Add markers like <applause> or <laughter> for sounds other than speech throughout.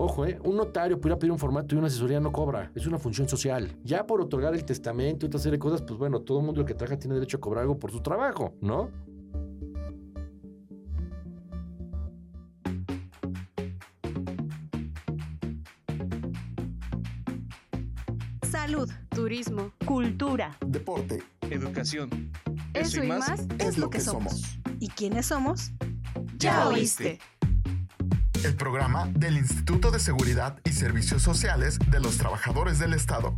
Ojo, ¿eh? un notario pudiera pedir un formato y una asesoría no cobra. Es una función social. Ya por otorgar el testamento y otra serie de cosas, pues bueno, todo el mundo que trabaja tiene derecho a cobrar algo por su trabajo, ¿no? Salud, turismo, cultura, deporte, educación. Eso, y más, es lo que somos. ¿Y quiénes somos? Ya oíste. El programa del Instituto de Seguridad y Servicios Sociales de los Trabajadores del Estado.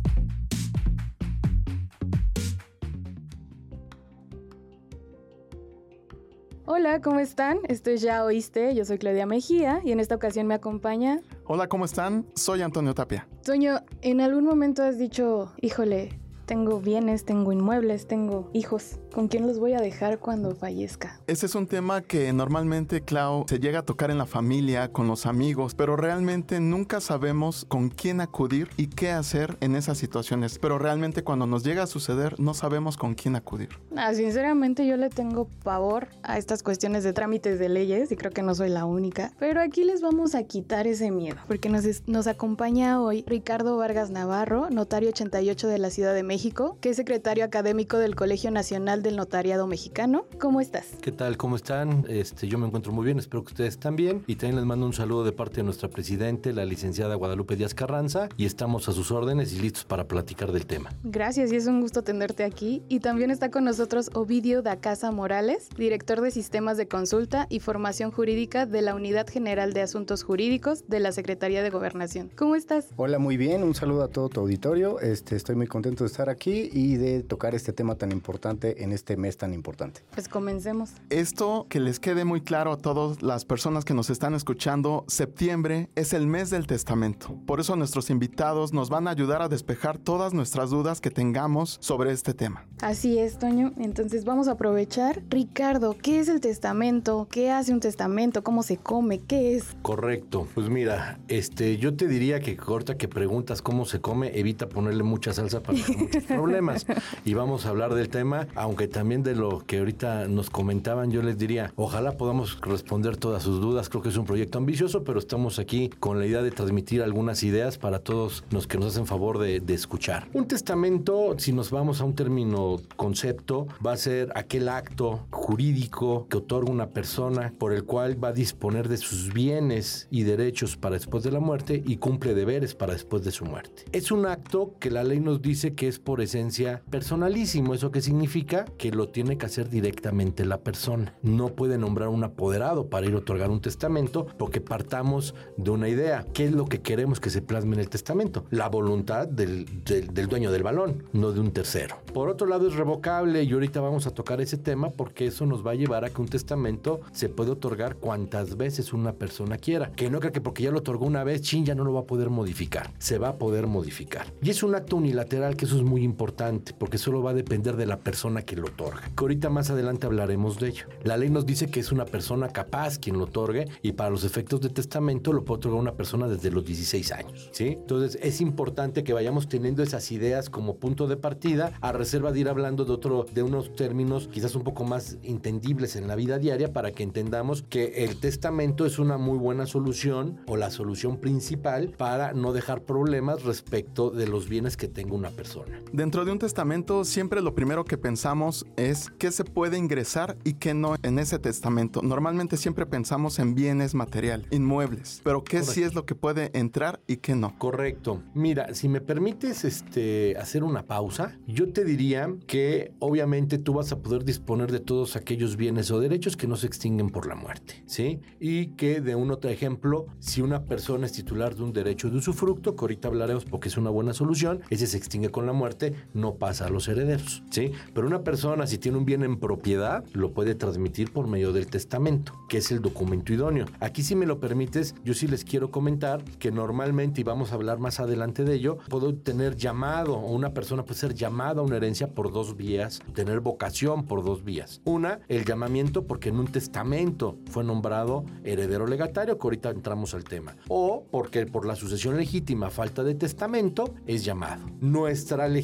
Hola, ¿cómo están? Esto es Ya Oíste, yo soy Claudia Mejía y en esta ocasión me acompaña... Hola, ¿cómo están? Soy Antonio Tapia. Toño, ¿en algún momento has dicho, híjole, tengo bienes, tengo inmuebles, tengo hijos. ¿Con quién los voy a dejar cuando fallezca? Ese es un tema que normalmente, Clau, se llega a tocar en la familia, con los amigos, pero realmente nunca sabemos con quién acudir y qué hacer en esas situaciones. Pero realmente cuando nos llega a suceder, no sabemos con quién acudir. Ah, sinceramente yo le tengo pavor a estas cuestiones de trámites de leyes y creo que no soy la única. Pero aquí les vamos a quitar ese miedo, porque nos, nos acompaña hoy Ricardo Vargas Navarro, notario 88 de la Ciudad de México que es secretario académico del Colegio Nacional del Notariado Mexicano. ¿Cómo estás? ¿Qué tal? ¿Cómo están? Este, yo me encuentro muy bien, espero que ustedes también. Y también les mando un saludo de parte de nuestra presidente, la licenciada Guadalupe Díaz Carranza, y estamos a sus órdenes y listos para platicar del tema. Gracias y es un gusto tenerte aquí. Y también está con nosotros Ovidio da Casa Morales, director de Sistemas de Consulta y Formación Jurídica de la Unidad General de Asuntos Jurídicos de la Secretaría de Gobernación. ¿Cómo estás? Hola, muy bien. Un saludo a todo tu auditorio. Este, estoy muy contento de estar aquí y de tocar este tema tan importante en este mes tan importante. Pues comencemos. Esto que les quede muy claro a todas las personas que nos están escuchando, septiembre es el mes del testamento. Por eso nuestros invitados nos van a ayudar a despejar todas nuestras dudas que tengamos sobre este tema. Así es, Toño. Entonces vamos a aprovechar. Ricardo, ¿qué es el testamento? ¿Qué hace un testamento? ¿Cómo se come? ¿Qué es? Correcto. Pues mira, este, yo te diría que corta que preguntas cómo se come, evita ponerle mucha salsa para <laughs> problemas. <laughs> Y vamos a hablar del tema, aunque también de lo que ahorita nos comentaban, yo les diría, ojalá podamos responder todas sus dudas. Creo que es un proyecto ambicioso, pero estamos aquí con la idea de transmitir algunas ideas para todos los que nos hacen favor de escuchar. Un testamento, si nos vamos a un término concepto, va a ser aquel acto jurídico que otorga una persona por el cual va a disponer de sus bienes y derechos para después de la muerte y cumple deberes para después de su muerte. Es un acto que la ley nos dice que es por esencia personalísimo. ¿Eso qué significa? Que lo tiene que hacer directamente la persona. No puede nombrar un apoderado para ir a otorgar un testamento porque partamos de una idea. ¿Qué es lo que queremos que se plasme en el testamento? La voluntad del, del, del dueño del balón, no de un tercero. Por otro lado es revocable y ahorita vamos a tocar ese tema porque eso nos va a llevar a que un testamento se puede otorgar cuantas veces una persona quiera. Que no creo que porque ya lo otorgó una vez, chin, ya no lo va a poder modificar. Se va a poder modificar. Y es un acto unilateral que eso es muy importante porque solo va a depender de la persona que lo otorga. Que ahorita más adelante hablaremos de ello. La ley nos dice que es una persona capaz quien lo otorgue y para los efectos de testamento lo puede otorgar una persona desde los 16 años. ¿sí? Entonces es importante que vayamos teniendo esas ideas como punto de partida a reserva de ir hablando de otro de unos términos quizás un poco más entendibles en la vida diaria para que entendamos que el testamento es una muy buena solución o la solución principal para no dejar problemas respecto de los bienes que tenga una persona. Dentro de un testamento siempre lo primero que pensamos es qué se puede ingresar y qué no en ese testamento. Normalmente siempre pensamos en bienes material, inmuebles, pero qué sí es lo que puede entrar y qué no. Correcto. Mira, si me permites este, hacer una pausa, yo te diría que obviamente tú vas a poder disponer de todos aquellos bienes o derechos que no se extinguen por la muerte, ¿sí? Y que de un otro ejemplo, si una persona es titular de un derecho de usufructo, que ahorita hablaremos porque es una buena solución, ese se extingue con la muerte, no pasa a los herederos, ¿sí? Pero una persona si tiene un bien en propiedad, lo puede transmitir por medio del testamento, que es el documento idóneo. Aquí si me lo permites, yo sí les quiero comentar que normalmente, y vamos a hablar más adelante de ello, puedo tener llamado, o una persona puede ser llamada a una herencia por dos vías, tener vocación por dos vías. Una, el llamamiento porque en un testamento fue nombrado heredero legatario, que ahorita entramos al tema. O porque por la sucesión legítima, falta de testamento, es llamado. Nuestra legislación,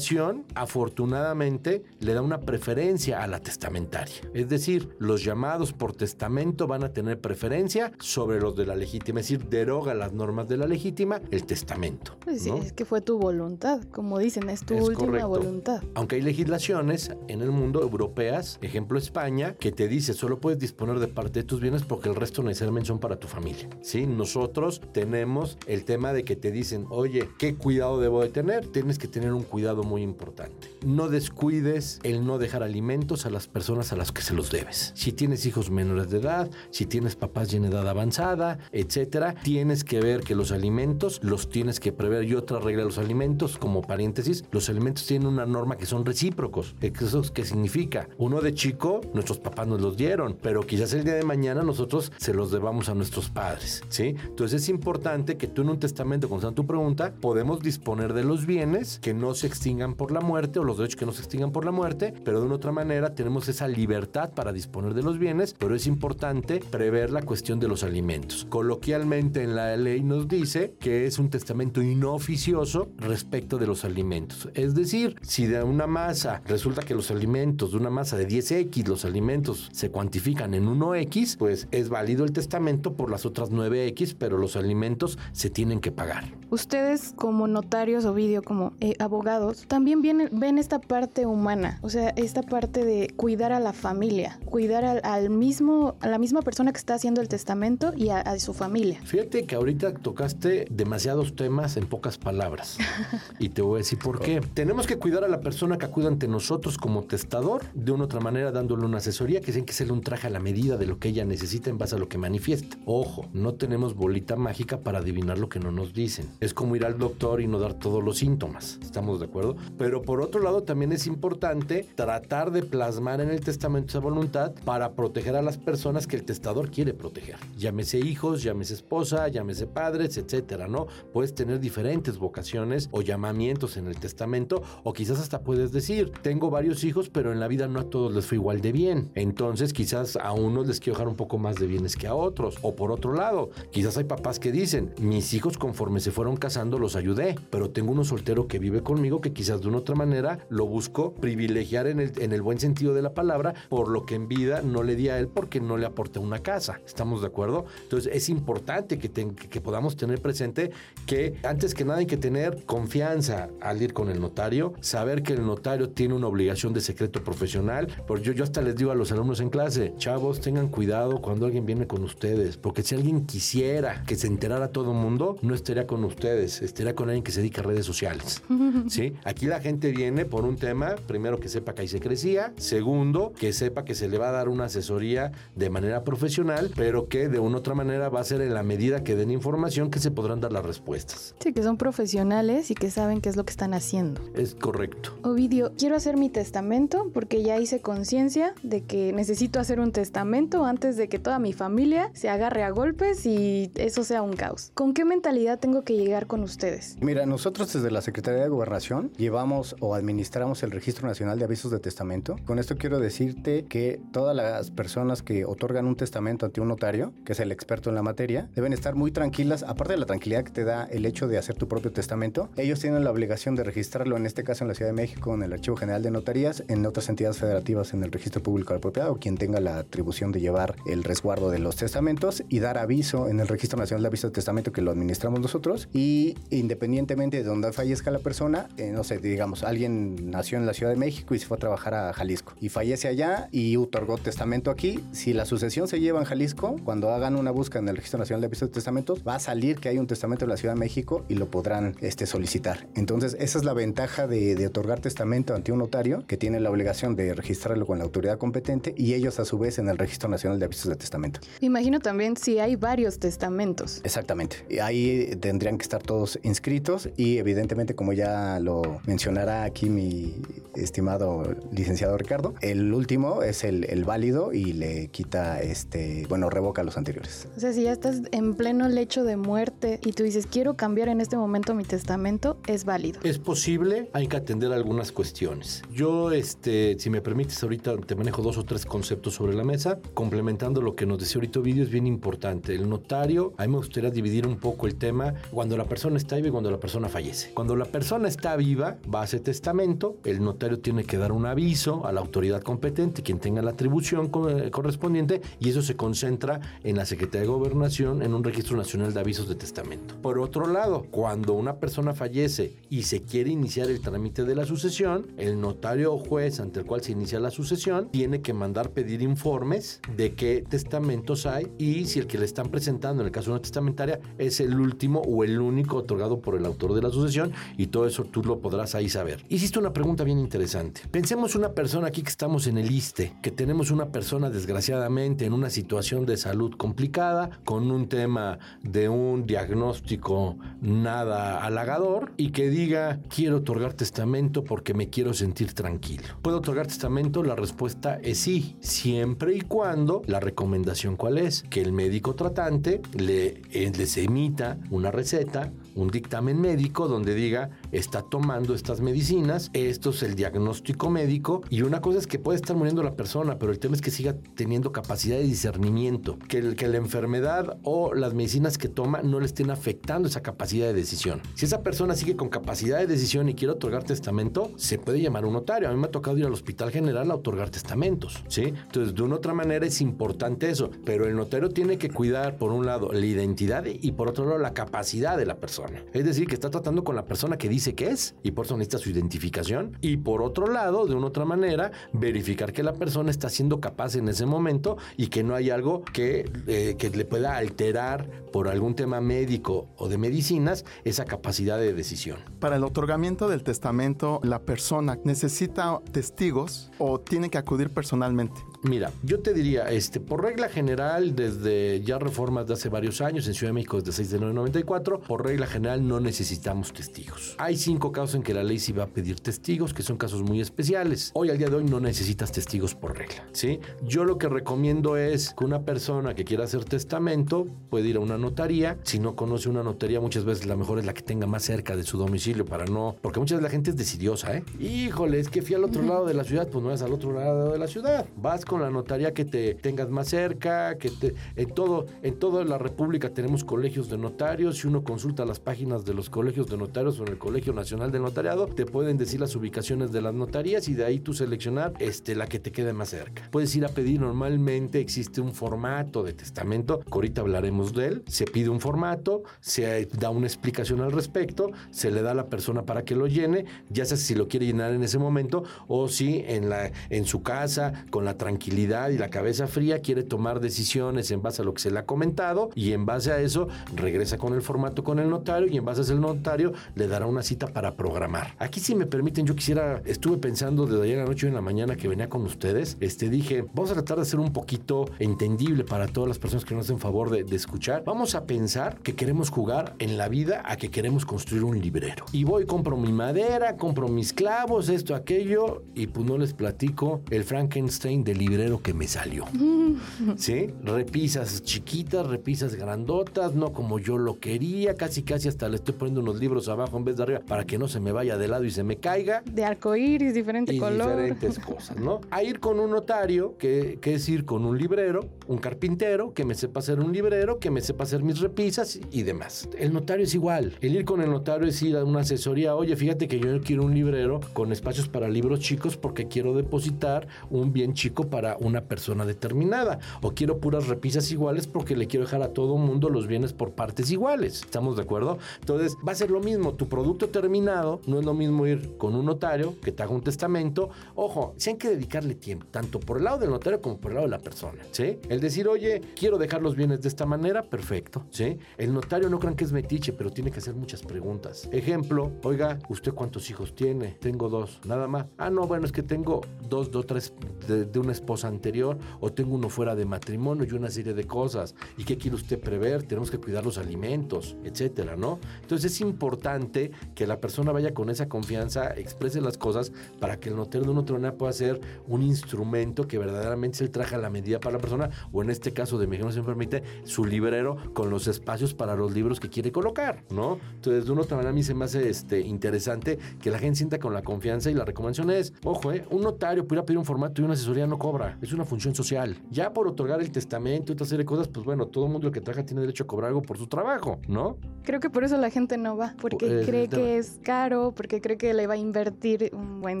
afortunadamente, le da una preferencia a la testamentaria. Es decir, los llamados por testamento van a tener preferencia sobre los de la legítima. Es decir, deroga las normas de la legítima el testamento. Pues sí, ¿no? es que fue tu voluntad, como dicen, es tu Es última correcto. voluntad. Aunque hay legislaciones en el mundo europeas, ejemplo España, que te dice solo puedes disponer de parte de tus bienes porque el resto necesariamente son para tu familia. ¿sí? Nosotros tenemos el tema de que te dicen, oye, ¿qué cuidado debo de tener? Tienes que tener un cuidado muy importante. No descuides el no dejar alimentos a las personas a las que se los debes. Si tienes hijos menores de edad, si tienes papás ya en edad avanzada, etcétera, tienes que ver que los alimentos los tienes que prever. Y otra regla de los alimentos, como paréntesis, los alimentos tienen una norma que son recíprocos. ¿Eso qué significa? Uno de chico, nuestros papás nos los dieron, pero quizás el día de mañana nosotros se los debamos a nuestros padres, ¿sí? Entonces es importante que tú en un testamento, contestando tu pregunta, podemos disponer de los bienes que no se extingan por la muerte o los derechos que no se extingan por la muerte, pero de una otra manera tenemos esa libertad para disponer de los bienes, pero es importante prever la cuestión de los alimentos. Coloquialmente en la ley nos dice que es un testamento inoficioso respecto de los alimentos. Es decir, si de una masa resulta que los alimentos de una masa de 10x, los alimentos se cuantifican en 1x, pues es válido el testamento por las otras 9x, pero los alimentos se tienen que pagar. Ustedes como notarios, Ovidio, como eh, abogados, también vienen- ven esta parte humana, o sea, esta parte de cuidar a la familia, cuidar al, al mismo, a la misma persona que está haciendo el testamento y a, a su familia. Fíjate que ahorita tocaste demasiados temas en pocas palabras. <laughs> Y te voy a decir por qué. Tenemos que cuidar a la persona que acude ante nosotros como testador, de una u otra manera dándole una asesoría que tiene que hacerle un traje a la medida de lo que ella necesita en base a lo que manifiesta. Ojo, no tenemos bolita mágica para adivinar lo que no nos dicen. Es como ir al doctor y no dar todos los síntomas. ¿Estamos de acuerdo? Pero por otro lado, también es importante tratar de plasmar en el testamento esa voluntad para proteger a las personas que el testador quiere proteger. Llámese hijos, llámese esposa, llámese padres, etcétera, ¿no? Puedes tener diferentes vocaciones o llamamientos en el testamento, o quizás hasta puedes decir, tengo varios hijos, pero en la vida no a todos les fue igual de bien. Entonces, quizás a unos les quiero dejar un poco más de bienes que a otros. O por otro lado, quizás hay papás que dicen, mis hijos conforme se fueron casando los ayudé, pero tengo uno soltero que vive conmigo que quizás de una otra manera lo busco privilegiar en el, en el buen sentido de la palabra, por lo que en vida no le di a él porque no le aporté una casa. ¿Estamos de acuerdo? Entonces es importante que, ten- que podamos tener presente que antes que nada hay que tener confianza al ir con el notario, saber que el notario tiene una obligación de secreto profesional. Porque yo, yo hasta les digo a los alumnos en clase, chavos, tengan cuidado cuando alguien viene con ustedes, porque si alguien quisiera que se enterara todo el mundo, no estaría con ustedes, estaría con alguien que se dedica a redes sociales. <laughs> ¿sí? Aquí la gente viene por un tema, primero que sepa que ahí se crecía, segundo que sepa que se le va a dar una asesoría de manera profesional, pero que de una u otra manera va a ser en la medida que den información que se podrán dar las respuestas. Sí, que son profesionales y que saben qué es lo que están haciendo. Es correcto. Ovidio, quiero hacer mi testamento porque ya hice conciencia de que necesito hacer un testamento antes de que toda mi familia se agarre a golpes y eso sea un caos. ¿Con qué mentalidad tengo que llegar con ustedes? Mira, nosotros desde la Secretaría de Gobernación llevamos o administramos el Registro Nacional de Avisos de Testamento. Con esto quiero decirte que todas las personas que otorgan un testamento ante un notario, que es el experto en la materia, deben estar muy tranquilas, aparte de la tranquilidad que te da el hecho de hacer tu propio testamento, ellos tienen la obligación de registrarlo, en este caso en la Ciudad de México, en el Archivo General de Notarías, en otras entidades federativas, en el Registro Público de la Propiedad, o quien tenga la atribución de llevar el resguardo de los testamentos y dar aviso en el Registro Nacional de Avisos de Testamento que lo administramos nosotros y independientemente de donde fallezca la persona, eh, no sé, digamos, alguien nació en la Ciudad de México y se fue a trabajar a Jalisco y fallece allá y otorgó testamento aquí, si la sucesión se lleva en Jalisco, cuando hagan una búsqueda en el Registro Nacional de Avisos de Testamentos, va a salir que hay un testamento en la Ciudad de México y lo podrán este, solicitar. Entonces, esa es la ventaja de, de otorgar testamento ante un notario que tiene la obligación de registrarlo con la autoridad competente y ellos a su vez en el Registro Nacional de Avisos de Testamento. Me imagino también si hay varios testamentos. Exactamente. Ahí tendrían que estar todos inscritos y evidentemente, como ya lo mencionará aquí mi estimado licenciado Ricardo, el último es el, el válido y le quita, este, bueno, revoca los anteriores. O sea, si ya estás en pleno lecho de muerte y tú dices, quiero cambiar en este momento mi testamento, es válido. Es posible, hay que atender algunas cuestiones. Yo, este, si me permites, ahorita te manejo dos o tres conceptos sobre la mesa, complementando lo que nos decía ahorita Ovidio, es bien importante. El notario, a mí me gustaría dividir un poco el tema cuando la persona está viva y cuando la persona fallece. Cuando la persona está viva, va a hacer testamento, el notario tiene que dar un aviso a la autoridad competente, quien tenga la atribución eh, correspondiente, y eso se concentra en la Secretaría de Gobernación en un registro nacional de avisos de testamento. Por otro lado, cuando una persona fallece y se quiere iniciar el trámite de la sucesión, el notario o juez ante el cual se inicia la sucesión tiene que mandar pedir informes de qué testamentos hay y si el que le están presentando en el caso de una testamentaria es el último o el único otorgado por el autor de la sucesión y todo eso tú lo podrás ahí saber. Hiciste una pregunta bien interesante. Pensemos una persona aquí que estamos en el ISTE, que tenemos una persona desgraciadamente en una situación de salud complicada, con un tema de un diagnóstico nada halagador y que diga quiero otorgar testamento porque me quiero sentir tranquilo. ¿Puedo otorgar testamento? La respuesta es sí, siempre y cuando la recomendación cuál es, que el médico tratante le, eh, les emita una receta un dictamen médico donde diga está tomando estas medicinas, esto es el diagnóstico médico y una cosa es que puede estar muriendo la persona, pero el tema es que siga teniendo capacidad de discernimiento, que, que la enfermedad o las medicinas que toma no le estén afectando esa capacidad de decisión. Si esa persona sigue con capacidad de decisión y quiere otorgar testamento, se puede llamar un notario. A mí me ha tocado ir al hospital general a otorgar testamentos, ¿sí? Entonces, de una otra manera es importante eso, pero el notario tiene que cuidar, por un lado, la identidad y por otro lado, la capacidad de la persona. Es decir, que está tratando con la persona que dice que es y por eso necesita su identificación. Y por otro lado, de una otra manera, verificar que la persona está siendo capaz en ese momento y que no hay algo que, eh, que le pueda alterar por algún tema médico o de medicinas esa capacidad de decisión. Para el otorgamiento del testamento, la persona necesita testigos o tiene que acudir personalmente. Mira, yo te diría, este, por regla general, desde ya reformas de hace varios años, en Ciudad de México desde 6 de 1994, por regla general no necesitamos testigos. Hay cinco casos en que la ley sí va a pedir testigos, que son casos muy especiales. Hoy, al día de hoy, no necesitas testigos por regla, ¿sí? Yo lo que recomiendo es que una persona que quiera hacer testamento puede ir a una notaría. Si no conoce una notaría, muchas veces la mejor es la que tenga más cerca de su domicilio para no... Porque muchas veces la gente es decidiosa, ¿eh? Híjole, es que fui al otro lado de la ciudad, pues no es al otro lado de la ciudad. Vas con la notaría que te tengas más cerca, que te, en todo, en toda la República tenemos colegios de notarios. Si uno consulta las páginas de los colegios de notarios o en el Colegio Nacional del Notariado, te pueden decir las ubicaciones de las notarías y de ahí tú seleccionar este, la que te quede más cerca. Puedes ir a pedir, normalmente existe un formato de testamento, que ahorita hablaremos de él. Se pide un formato, se da una explicación al respecto, se le da a la persona para que lo llene, ya sea si lo quiere llenar en ese momento o si en, la, en su casa, con la tranquilidad y la cabeza fría, quiere tomar decisiones en base a lo que se le ha comentado y en base a eso regresa con el formato con el notario y en base a ese notario le dará una cita para programar. Aquí si me permiten, yo quisiera, estuve pensando desde ayer a la noche y en la mañana que venía con ustedes, este dije, vamos a tratar de hacer un poquito entendible para todas las personas que nos hacen favor de, de escuchar. Vamos a pensar que queremos jugar en la vida a que queremos construir un librero. Y voy, compro mi madera, compro mis clavos, esto, aquello, y pues no les platico el Frankenstein del librero que me salió. <laughs> ¿Sí? Repisas chiquitas, repisas grandotas, no como yo lo quería, casi casi hasta le estoy poniendo unos libros abajo en vez de arriba para que no se me vaya de lado y se me caiga. De arcoíris, diferente y color. Diferentes cosas, ¿no? A ir con un notario, que, que es ir con un librero, un carpintero, que me sepa hacer un librero, que me sepa hacer mis repisas y demás. El notario es igual. El ir con el notario es ir a una asesoría. Oye, fíjate que yo quiero un librero con espacios para libros chicos porque quiero depositar un bien chico para una persona determinada. O quiero puras repisas iguales porque le quiero dejar a todo mundo los bienes por partes iguales. ¿Estamos de acuerdo? Entonces va a ser lo mismo. Tu producto terminado no es lo mismo ir con un notario que te haga un testamento. Ojo, si hay que dedicarle tiempo, tanto por el lado del notario como por el lado de la persona. ¿Sí? El decir, oye, quiero dejar los bienes de esta manera, perfecto. ¿Sí? El notario no crean que es metiche, pero tiene que hacer muchas preguntas. Ejemplo, oiga, ¿usted cuántos hijos tiene? Tengo dos, nada más. Ah, no, bueno, es que tengo dos, dos, tres de, de una esposa anterior o tengo uno fuera de matrimonio y una serie de cosas. ¿Y qué quiere usted prever? Tenemos que cuidar los alimentos, etcétera, ¿no? Entonces es importante que la persona vaya con esa confianza, exprese las cosas para que el notario de una manera pueda ser un instrumento que verdaderamente se traje a la medida para la persona o en este caso de México se me permite su librero con los espacios para los libros que quiere colocar, ¿no? Entonces de una otra manera a mí se me hace este, interesante que la gente sienta con la confianza y la recomendación es, ojo, ¿eh? un notario pudiera pedir un formato y una asesoría no cobra es una función social. Ya por otorgar el testamento y otra serie de cosas, pues bueno, todo el mundo que trabaja tiene derecho a cobrar algo por su trabajo, ¿no? Creo que por eso la gente no va, porque Eh, cree que es caro, porque cree que le va a invertir un buen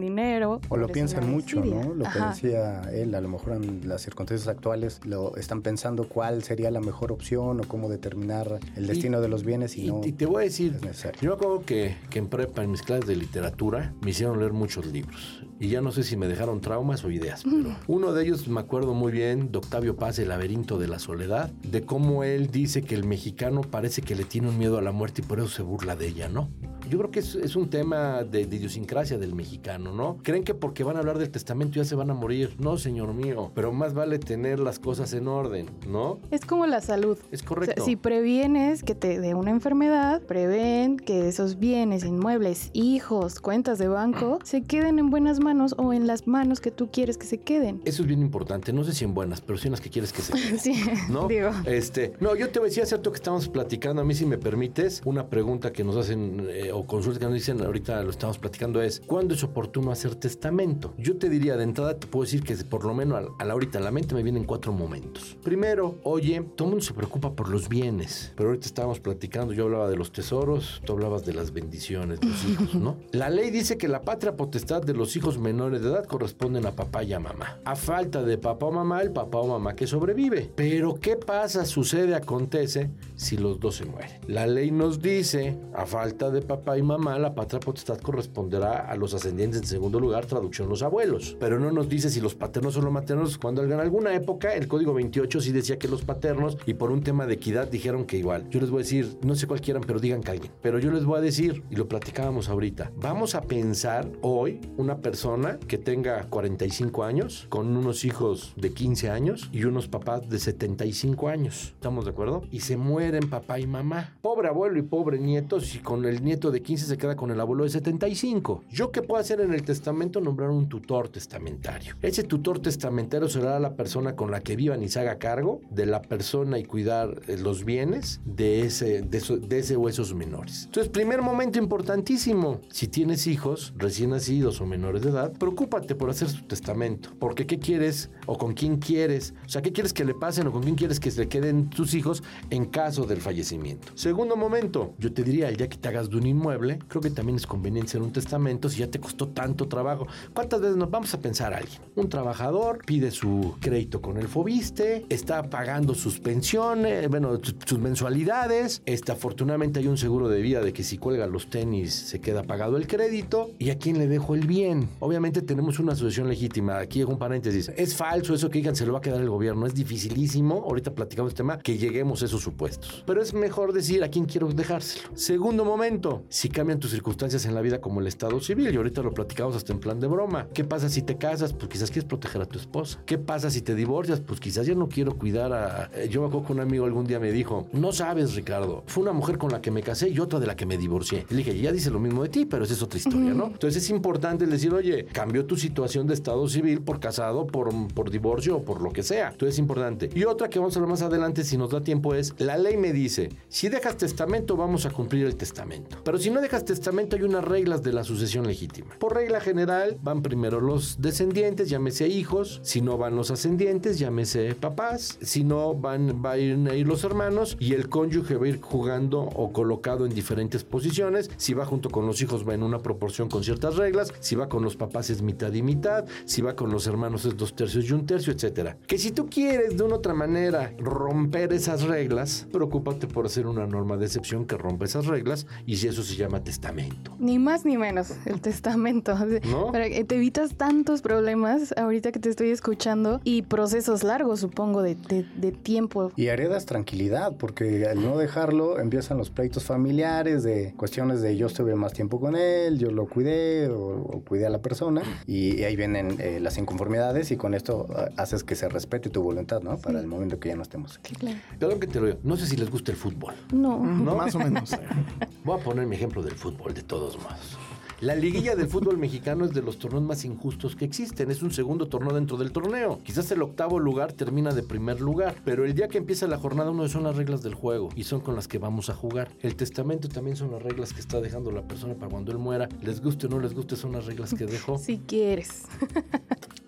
dinero. O lo piensan mucho. ¿no? Lo que Ajá. decía él, a lo mejor en las circunstancias actuales lo están pensando cuál sería la mejor opción o cómo determinar el destino de los bienes y, Y, no y te voy a decir, yo me acuerdo que, que en prepa, en mis clases de literatura, me hicieron leer muchos libros. Y ya no sé si me dejaron traumas o ideas, pero uno de ellos me acuerdo muy bien de Octavio Paz, El laberinto de la soledad, de cómo él dice que el mexicano parece que le tiene un miedo a la muerte y por eso se burla de ella, ¿no? Yo creo que es, es un tema de, de idiosincrasia del mexicano, ¿no? Creen que porque van a hablar del testamento ya se van a morir. No, señor mío, pero más vale tener las cosas en orden, ¿no? Es como la salud. Es O sea, correcto. si previenes que te dé una enfermedad, prevén que esos bienes, inmuebles, hijos, cuentas de banco, <clears throat> se queden en buenas manos o en las manos que tú quieres que se queden. Eso es bien importante. No sé si en buenas, pero sí en las que quieres que se queden. <laughs> Sí, ¿no? digo. Este, no, yo te decía cierto que estamos platicando, a mí si me permites, una pregunta que nos hacen eh, o consulta que nos dicen ahorita lo estamos platicando es, ¿cuándo es oportuno hacer testamento? Yo te diría de entrada, te puedo decir que por lo menos a, la ahorita a la mente me vienen cuatro momentos. Primero, oye, todo el mundo se preocupa por los bienes, pero ahorita estábamos platicando, yo hablaba de los tesoros, tú hablabas de las bendiciones de los <laughs> hijos, ¿no? La ley dice que la patria potestad de los hijos menores de edad corresponden a papá y a mamá. A falta de papá o mamá, el papá o mamá que sobrevive. Pero ¿qué pasa, sucede, acontece si los dos se mueren? La ley nos dice, a falta de papá y mamá, la patria potestad corresponderá a los ascendientes en segundo lugar, traducción los abuelos. Pero no nos dice si los paternos o los maternos, cuando en alguna época el código 28 sí decía que los paternos y por un tema de equidad dijeron que igual. Yo les voy a decir, no sé cuál quieran, pero digan que alguien. Pero yo les voy a decir, y lo platicábamos ahorita, vamos a pensar hoy una persona que tenga 45 años, con unos hijos de 15 años y unos papás de 75 años. ¿Estamos de acuerdo? Y se mueren papá y mamá. Pobre abuelo y pobre nieto, si con el nieto de 15 se queda con el abuelo de 75. ¿Yo qué puedo hacer en el testamento? Nombrar un tutor testamentario. Ese tutor testamentario será la persona con la que vivan y se haga cargo de la persona y cuidar eh, los bienes de ese, de, de ese o esos menores. Entonces, primer momento importantísimo. Si tienes hijos recién nacidos o menores de edad, preocúpate por hacer su testamento. Porque ¿qué quieres o con quién quieres? O sea, ¿qué quieres que le pasen o con quién quieres que se queden tus hijos en caso del fallecimiento? Segundo momento, yo te diría, día que te hagas de un inmueble, creo que también es conveniente hacer un testamento si ya te costó tanto trabajo. ¿Cuántas veces nos vamos a pensar a alguien? Un trabajador pide su crédito con el Fobiste, está pagando sus pensiones, bueno, su- sus mensualidades, este, afortunadamente hay un seguro de vida de que si cuelga los tenis se queda pagado el crédito. ¿Y a quién le dejo el bien? Obviamente tenemos una asociación legítima. Aquí hago un paréntesis. Es falso eso que digan se lo va a quedar el gobierno. Es dificilísimo. Ahorita platicamos este tema que lleguemos a esos supuestos. Pero es mejor decir a quién quiero dejárselo. Segundo momento, si cambian tus circunstancias en la vida como el estado civil, y ahorita lo platicamos hasta en plan de broma. ¿Qué pasa si te casas? Pues quizás quieres proteger a tu esposa. ¿Qué pasa si te divorcias? Pues quizás ya no quiero cuidar a... eh, Yo me acuerdo que un amigo algún día me dijo, no sabes Ricardo, fue una mujer con la que me casé y otra de la que me divorcié. Y le dije, ya dice lo mismo de ti, pero esa es otra historia, ¿no? Entonces es importante decir, oye, cambió tu situación de estado civil por casado, por, por divorcio o por lo que sea. Entonces es importante. Y otra que vamos a hablar más adelante si nos da tiempo es, la ley me dice, si dejas testamento vamos a cumplir el testamento. Pero si no dejas testamento hay unas reglas de la sucesión legítima. Por regla general van primero los descendientes, llámese hijos, si no van los ascendientes, llámese papás, si no van, van a ir los hermanos y el cónyuge va a ir jugando o colocado en diferentes posiciones. Si va junto con los hijos va en una proporción con ciertas reglas, si va con los papás es mitad y mitad, si va con los hermanos es dos tercios y un tercio, etcétera. Que si tú quieres de una otra manera romper esas reglas, preocúpate por hacer una norma de excepción que rompa esas reglas y si eso se llama testamento. Ni más ni menos el testamento. ¿No? Para que te evitas tantos problemas ahorita que te estoy escuchando y procesos largos, supongo, de, de- de tiempo. Y heredas tranquilidad, porque al no dejarlo empiezan los pleitos familiares de cuestiones de yo estuve más tiempo con él, yo lo cuidé o, o cuidé a la persona y, ahí vienen eh, las inconformidades y con esto ah, haces que se respete tu voluntad, ¿no? Para el momento que ya no estemos aquí. Claro. Perdón que te lo digo, no sé si les gusta el fútbol. No. ¿No? <laughs> Más o menos. Voy a poner mi ejemplo del fútbol, de todos modos. La liguilla del fútbol mexicano es de los torneos más injustos que existen. Es un segundo torneo dentro del torneo. Quizás el octavo lugar termina de primer lugar, pero el día que empieza la jornada uno son las reglas del juego y son con las que vamos a jugar. El testamento también son las reglas que está dejando la persona para cuando él muera. Les guste o no les guste, son las reglas que dejó. <laughs> Si quieres. <laughs>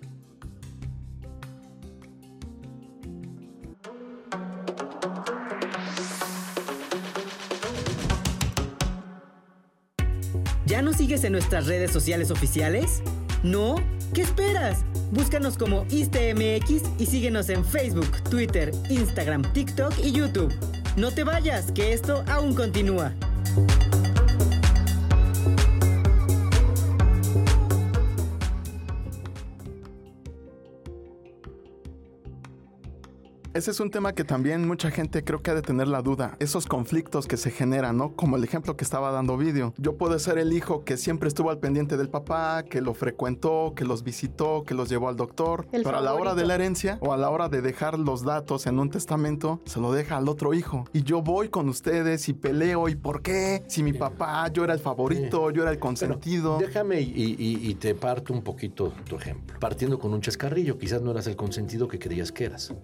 sigues en nuestras redes sociales oficiales? ¿No? ¿Qué esperas? Búscanos como ISTMX y síguenos en Facebook, Twitter, Instagram, TikTok y YouTube. No te vayas, que esto aún continúa. Ese es un tema que también mucha gente creo que ha de tener la duda. Esos conflictos que se generan, ¿no? Como el ejemplo que estaba dando vídeo. Yo puedo ser el hijo que siempre estuvo al pendiente del papá, que lo frecuentó, que los visitó, que los llevó al doctor. El pero a la hora favorito. de la herencia o a la hora de dejar los datos en un testamento, se lo deja al otro hijo. Y yo voy con ustedes y peleo. ¿Y por qué? Si mi papá, yo era el favorito, yo era el consentido. Déjame y, y- y te parto un poquito tu ejemplo. Partiendo con un chascarrillo, quizás no eras el consentido que creías que eras.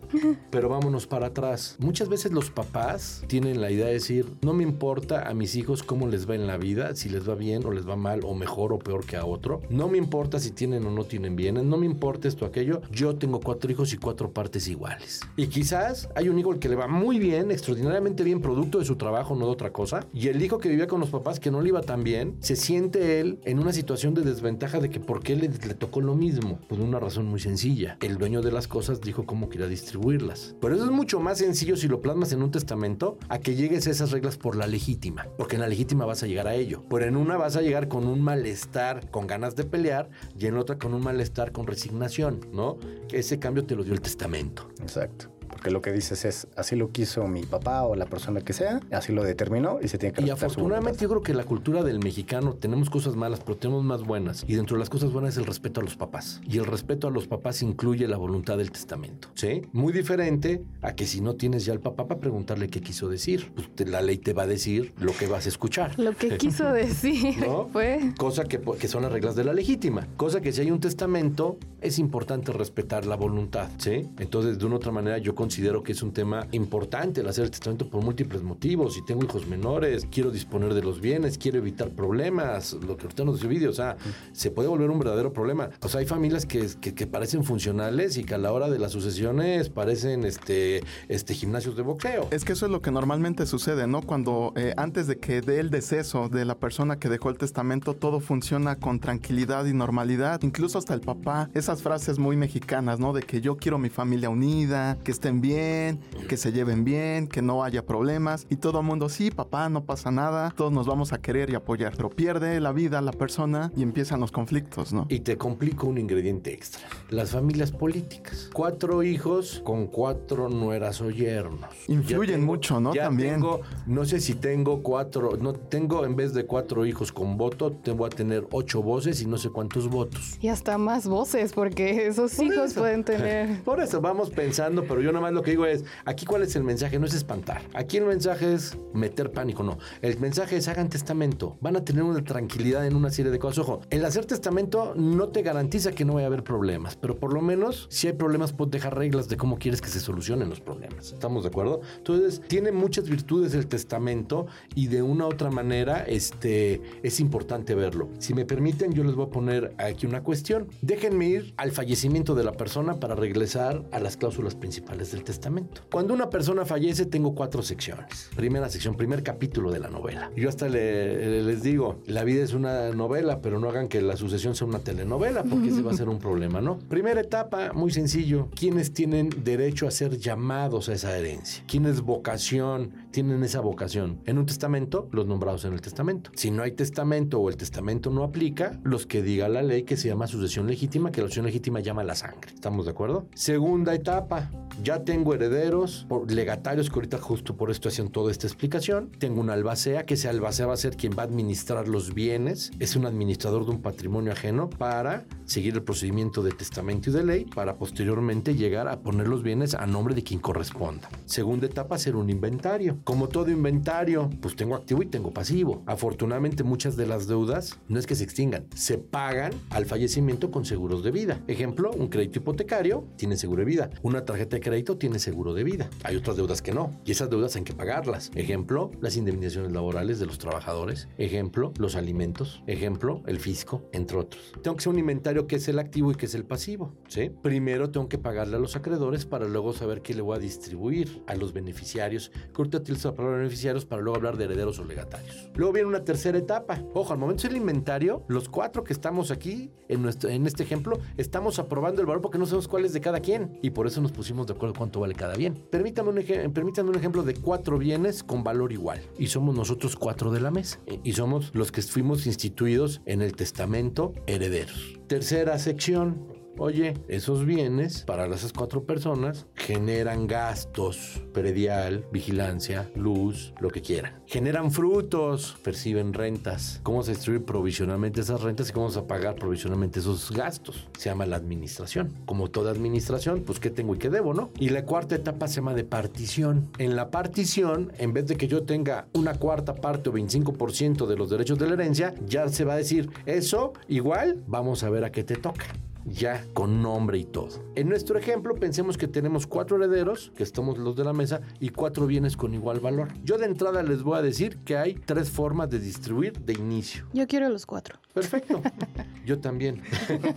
Pero vámonos para atrás. Muchas veces los papás tienen la idea de decir, no me importa a mis hijos cómo les va en la vida, si les va bien o les va mal o mejor o peor que a otro. No me importa si tienen o no tienen bienes, no me importa esto aquello. Yo tengo cuatro hijos y cuatro partes iguales. Y quizás hay un hijo al que le va muy bien, extraordinariamente bien, producto de su trabajo, no de otra cosa. Y el hijo que vivía con los papás que no le iba tan bien, se siente él en una situación de desventaja de que por qué le, le tocó lo mismo. Por una razón muy sencilla. El dueño de las cosas dijo cómo quería distribuirlas. Pero eso es mucho más sencillo si lo plasmas en un testamento a que llegues a esas reglas por la legítima. Porque en la legítima vas a llegar a ello. Pero en una vas a llegar con un malestar, con ganas de pelear, y en otra con un malestar, con resignación, ¿no? Ese cambio te lo dio el testamento. Exacto. Porque lo que dices es, así lo quiso mi papá o la persona que sea, así lo determinó y se tiene que Y afortunadamente yo creo que la cultura del mexicano tenemos cosas malas, pero tenemos más buenas. Y dentro de las cosas buenas es el respeto a los papás. Y el respeto a los papás incluye la voluntad del testamento. ¿Sí? Muy diferente a que si no tienes ya al papá para preguntarle qué quiso decir. Pues te- la ley te va a decir lo que vas a escuchar. Lo que <laughs> quiso decir ¿No? fue... Cosa que, que son las reglas de la legítima. Cosa que si hay un testamento, es importante respetar la voluntad, ¿sí? Entonces, de una otra manera, yo considero que es un tema importante el hacer el testamento por múltiples motivos. Si tengo hijos menores, quiero disponer de los bienes, quiero evitar problemas, lo que ahorita nos dio vídeo, o sea, se puede volver un verdadero problema. O sea, hay familias que, que, parecen funcionales y que a la hora de las sucesiones parecen este, este gimnasios de boxeo. Es que eso es lo que normalmente sucede, ¿no? Cuando eh, antes de que dé el deceso de la persona que dejó el testamento, todo funciona con tranquilidad y normalidad. Incluso hasta el papá, esas frases muy mexicanas, ¿no? De que yo quiero mi familia unida, que estén bien, que se lleven bien, que no haya problemas. Y todo el mundo, sí, papá, no pasa nada, todos nos vamos a querer y apoyar. Pero pierde la vida la persona y empiezan los conflictos, ¿no? Y te complico un ingrediente extra. Las familias políticas. Cuatro hijos con cuatro nueras o yernos. Influyen mucho, ¿no? ya También. tengo- no sé si tengo cuatro, no tengo en vez de cuatro hijos con voto, te voy a tener ocho voces y no sé cuántos votos. Y hasta más voces, porque esos Por hijos eso. pueden tener... Por eso vamos pensando, pero yo nada lo que digo es, aquí cuál es el mensaje, no es espantar. Aquí el mensaje es meter pánico, no. El mensaje es hagan testamento. Van a tener una tranquilidad en una serie de cosas. Ojo, el hacer testamento no te garantiza que no vaya a haber problemas, pero por lo menos si hay problemas puedes dejar reglas de cómo quieres que se solucionen los problemas. ¿Estamos de acuerdo? Entonces, tiene muchas virtudes el testamento y de una u otra manera este, es importante verlo. Si me permiten, yo les voy a poner aquí una cuestión. Déjenme ir al fallecimiento de la persona para regresar a las cláusulas principales del testamento. Cuando una persona fallece, tengo cuatro secciones. Primera sección, primer capítulo de la novela. Yo hasta le- les digo, la vida es una novela, pero no hagan que la sucesión sea una telenovela, porque ese va a ser un problema, ¿no? Primera etapa, muy sencillo. ¿Quiénes tienen derecho a ser llamados a esa herencia? ¿Quiénes vocación tienen esa vocación? En un testamento, los nombrados en el testamento. Si no hay testamento o el testamento no aplica, los que diga la ley que se llama sucesión legítima, que la sucesión legítima llama la sangre. ¿Estamos de acuerdo? Segunda etapa, ya tengo herederos, legatarios, que ahorita justo por esto hacen toda esta explicación. Tengo un albacea, que ese albacea va a ser quien va a administrar los bienes. Es un administrador de un patrimonio ajeno para seguir el procedimiento de testamento y de ley, para posteriormente llegar a poner los bienes a nombre de quien corresponda. Segunda etapa, hacer un inventario. Como todo inventario, pues tengo activo y tengo pasivo. Afortunadamente, muchas de las deudas no es que se extingan, se pagan al fallecimiento con seguros de vida. Ejemplo, un crédito hipotecario tiene seguro de vida. Una tarjeta de crédito testamento tiene seguro de vida. Hay otras deudas que no. Y esas deudas hay que pagarlas. Ejemplo, las indemnizaciones laborales de los trabajadores. Ejemplo, los alimentos. Ejemplo, el fisco, entre otros. Tengo que hacer un inventario que es el activo y que es el pasivo. ¿sí? Primero tengo que pagarle a los acreedores para luego saber qué le voy a distribuir a los beneficiarios. Que ahorita utilizo la palabra beneficiarios para luego hablar de herederos o legatarios. Luego viene una tercera etapa. Ojo, al momento del inventario, los cuatro que estamos aquí en, nuestro, en este ejemplo, estamos aprobando el valor porque no sabemos cuál es de cada quien. Y por eso nos pusimos de acuerdo cuánto vale cada bien. Permítame un, permítame un ejemplo de cuatro bienes con valor igual. Y somos nosotros cuatro de la mesa. Y somos los que fuimos instituidos en el testamento herederos. Tercera sección, Oye, esos bienes para esas cuatro personas generan gastos, predial, vigilancia, luz, lo que quieran. Generan frutos, perciben rentas. ¿Cómo se distribuyen provisionalmente esas rentas y cómo se pagar provisionalmente esos gastos? Se llama la administración. Como toda administración, pues qué tengo y qué debo, ¿no? Y la cuarta etapa se llama de partición. En la partición, en vez de que yo tenga una cuarta parte o 25% de los derechos de la herencia, ya se va a decir, eso igual, vamos a ver a qué te toca ya con nombre y todo. En nuestro ejemplo, pensemos que tenemos cuatro herederos, que estamos los de la mesa, y cuatro bienes con igual valor. Yo de entrada les voy a decir que hay tres formas de distribuir de inicio. Yo quiero los cuatro. Perfecto. <laughs> Yo también.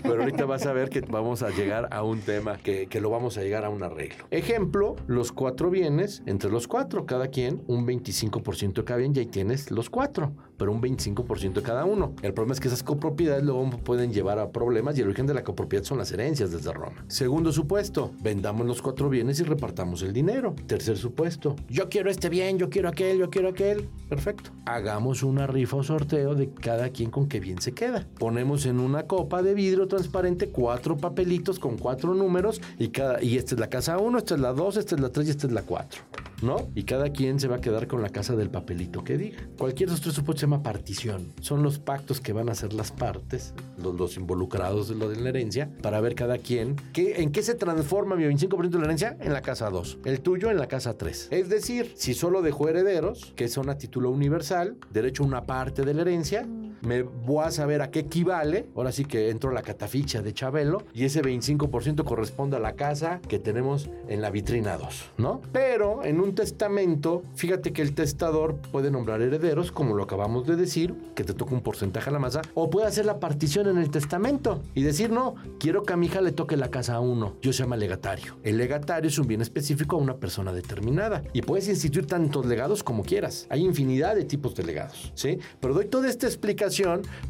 Pero ahorita vas a ver que vamos a llegar a un tema que, que, lo vamos a llegar a un arreglo. Ejemplo, los cuatro bienes, entre los cuatro, cada quien, un 25% de cada bien, y ahí tienes los cuatro, pero un 25% de cada uno. El problema es que esas copropiedades luego pueden llevar a problemas y el origen de la copropiedad son las herencias desde Roma. Segundo supuesto, vendamos los cuatro bienes y repartamos el dinero. Tercer supuesto, yo quiero este bien, yo quiero aquel, yo quiero aquel. Perfecto. Hagamos una rifa o sorteo de cada quien con qué bien se queda. Ponemos en una copa de vidrio transparente cuatro papelitos con cuatro números y cada y esta es la casa 1, esta es la 2, esta es la 3 y esta es la 4. ¿No? Y cada quien se va a quedar con la casa del papelito que diga. Cualquier de estos tres supuestos se llama partición. Son los pactos que van a hacer las partes, los, los involucrados de lo de la herencia, para ver cada quien qué, en qué se transforma mi 25% de la herencia en la casa 2, el tuyo en la casa 3. Es decir, si solo dejó herederos, que son a título universal, derecho a una parte de la herencia, me voy a saber a qué equivale. Ahora sí que entro a la cataficha de Chabelo y ese 25% corresponde a la casa que tenemos en la vitrina 2, ¿no? Pero en un testamento, fíjate que el testador puede nombrar herederos, como lo acabamos de decir, que te toca un porcentaje a la masa, o puede hacer la partición en el testamento y decir, no, quiero que a mi hija le toque la casa a uno. Yo se llama legatario. El legatario es un bien específico a una persona determinada y puedes instituir tantos legados como quieras. Hay infinidad de tipos de legados, ¿sí? Pero doy toda esta explicación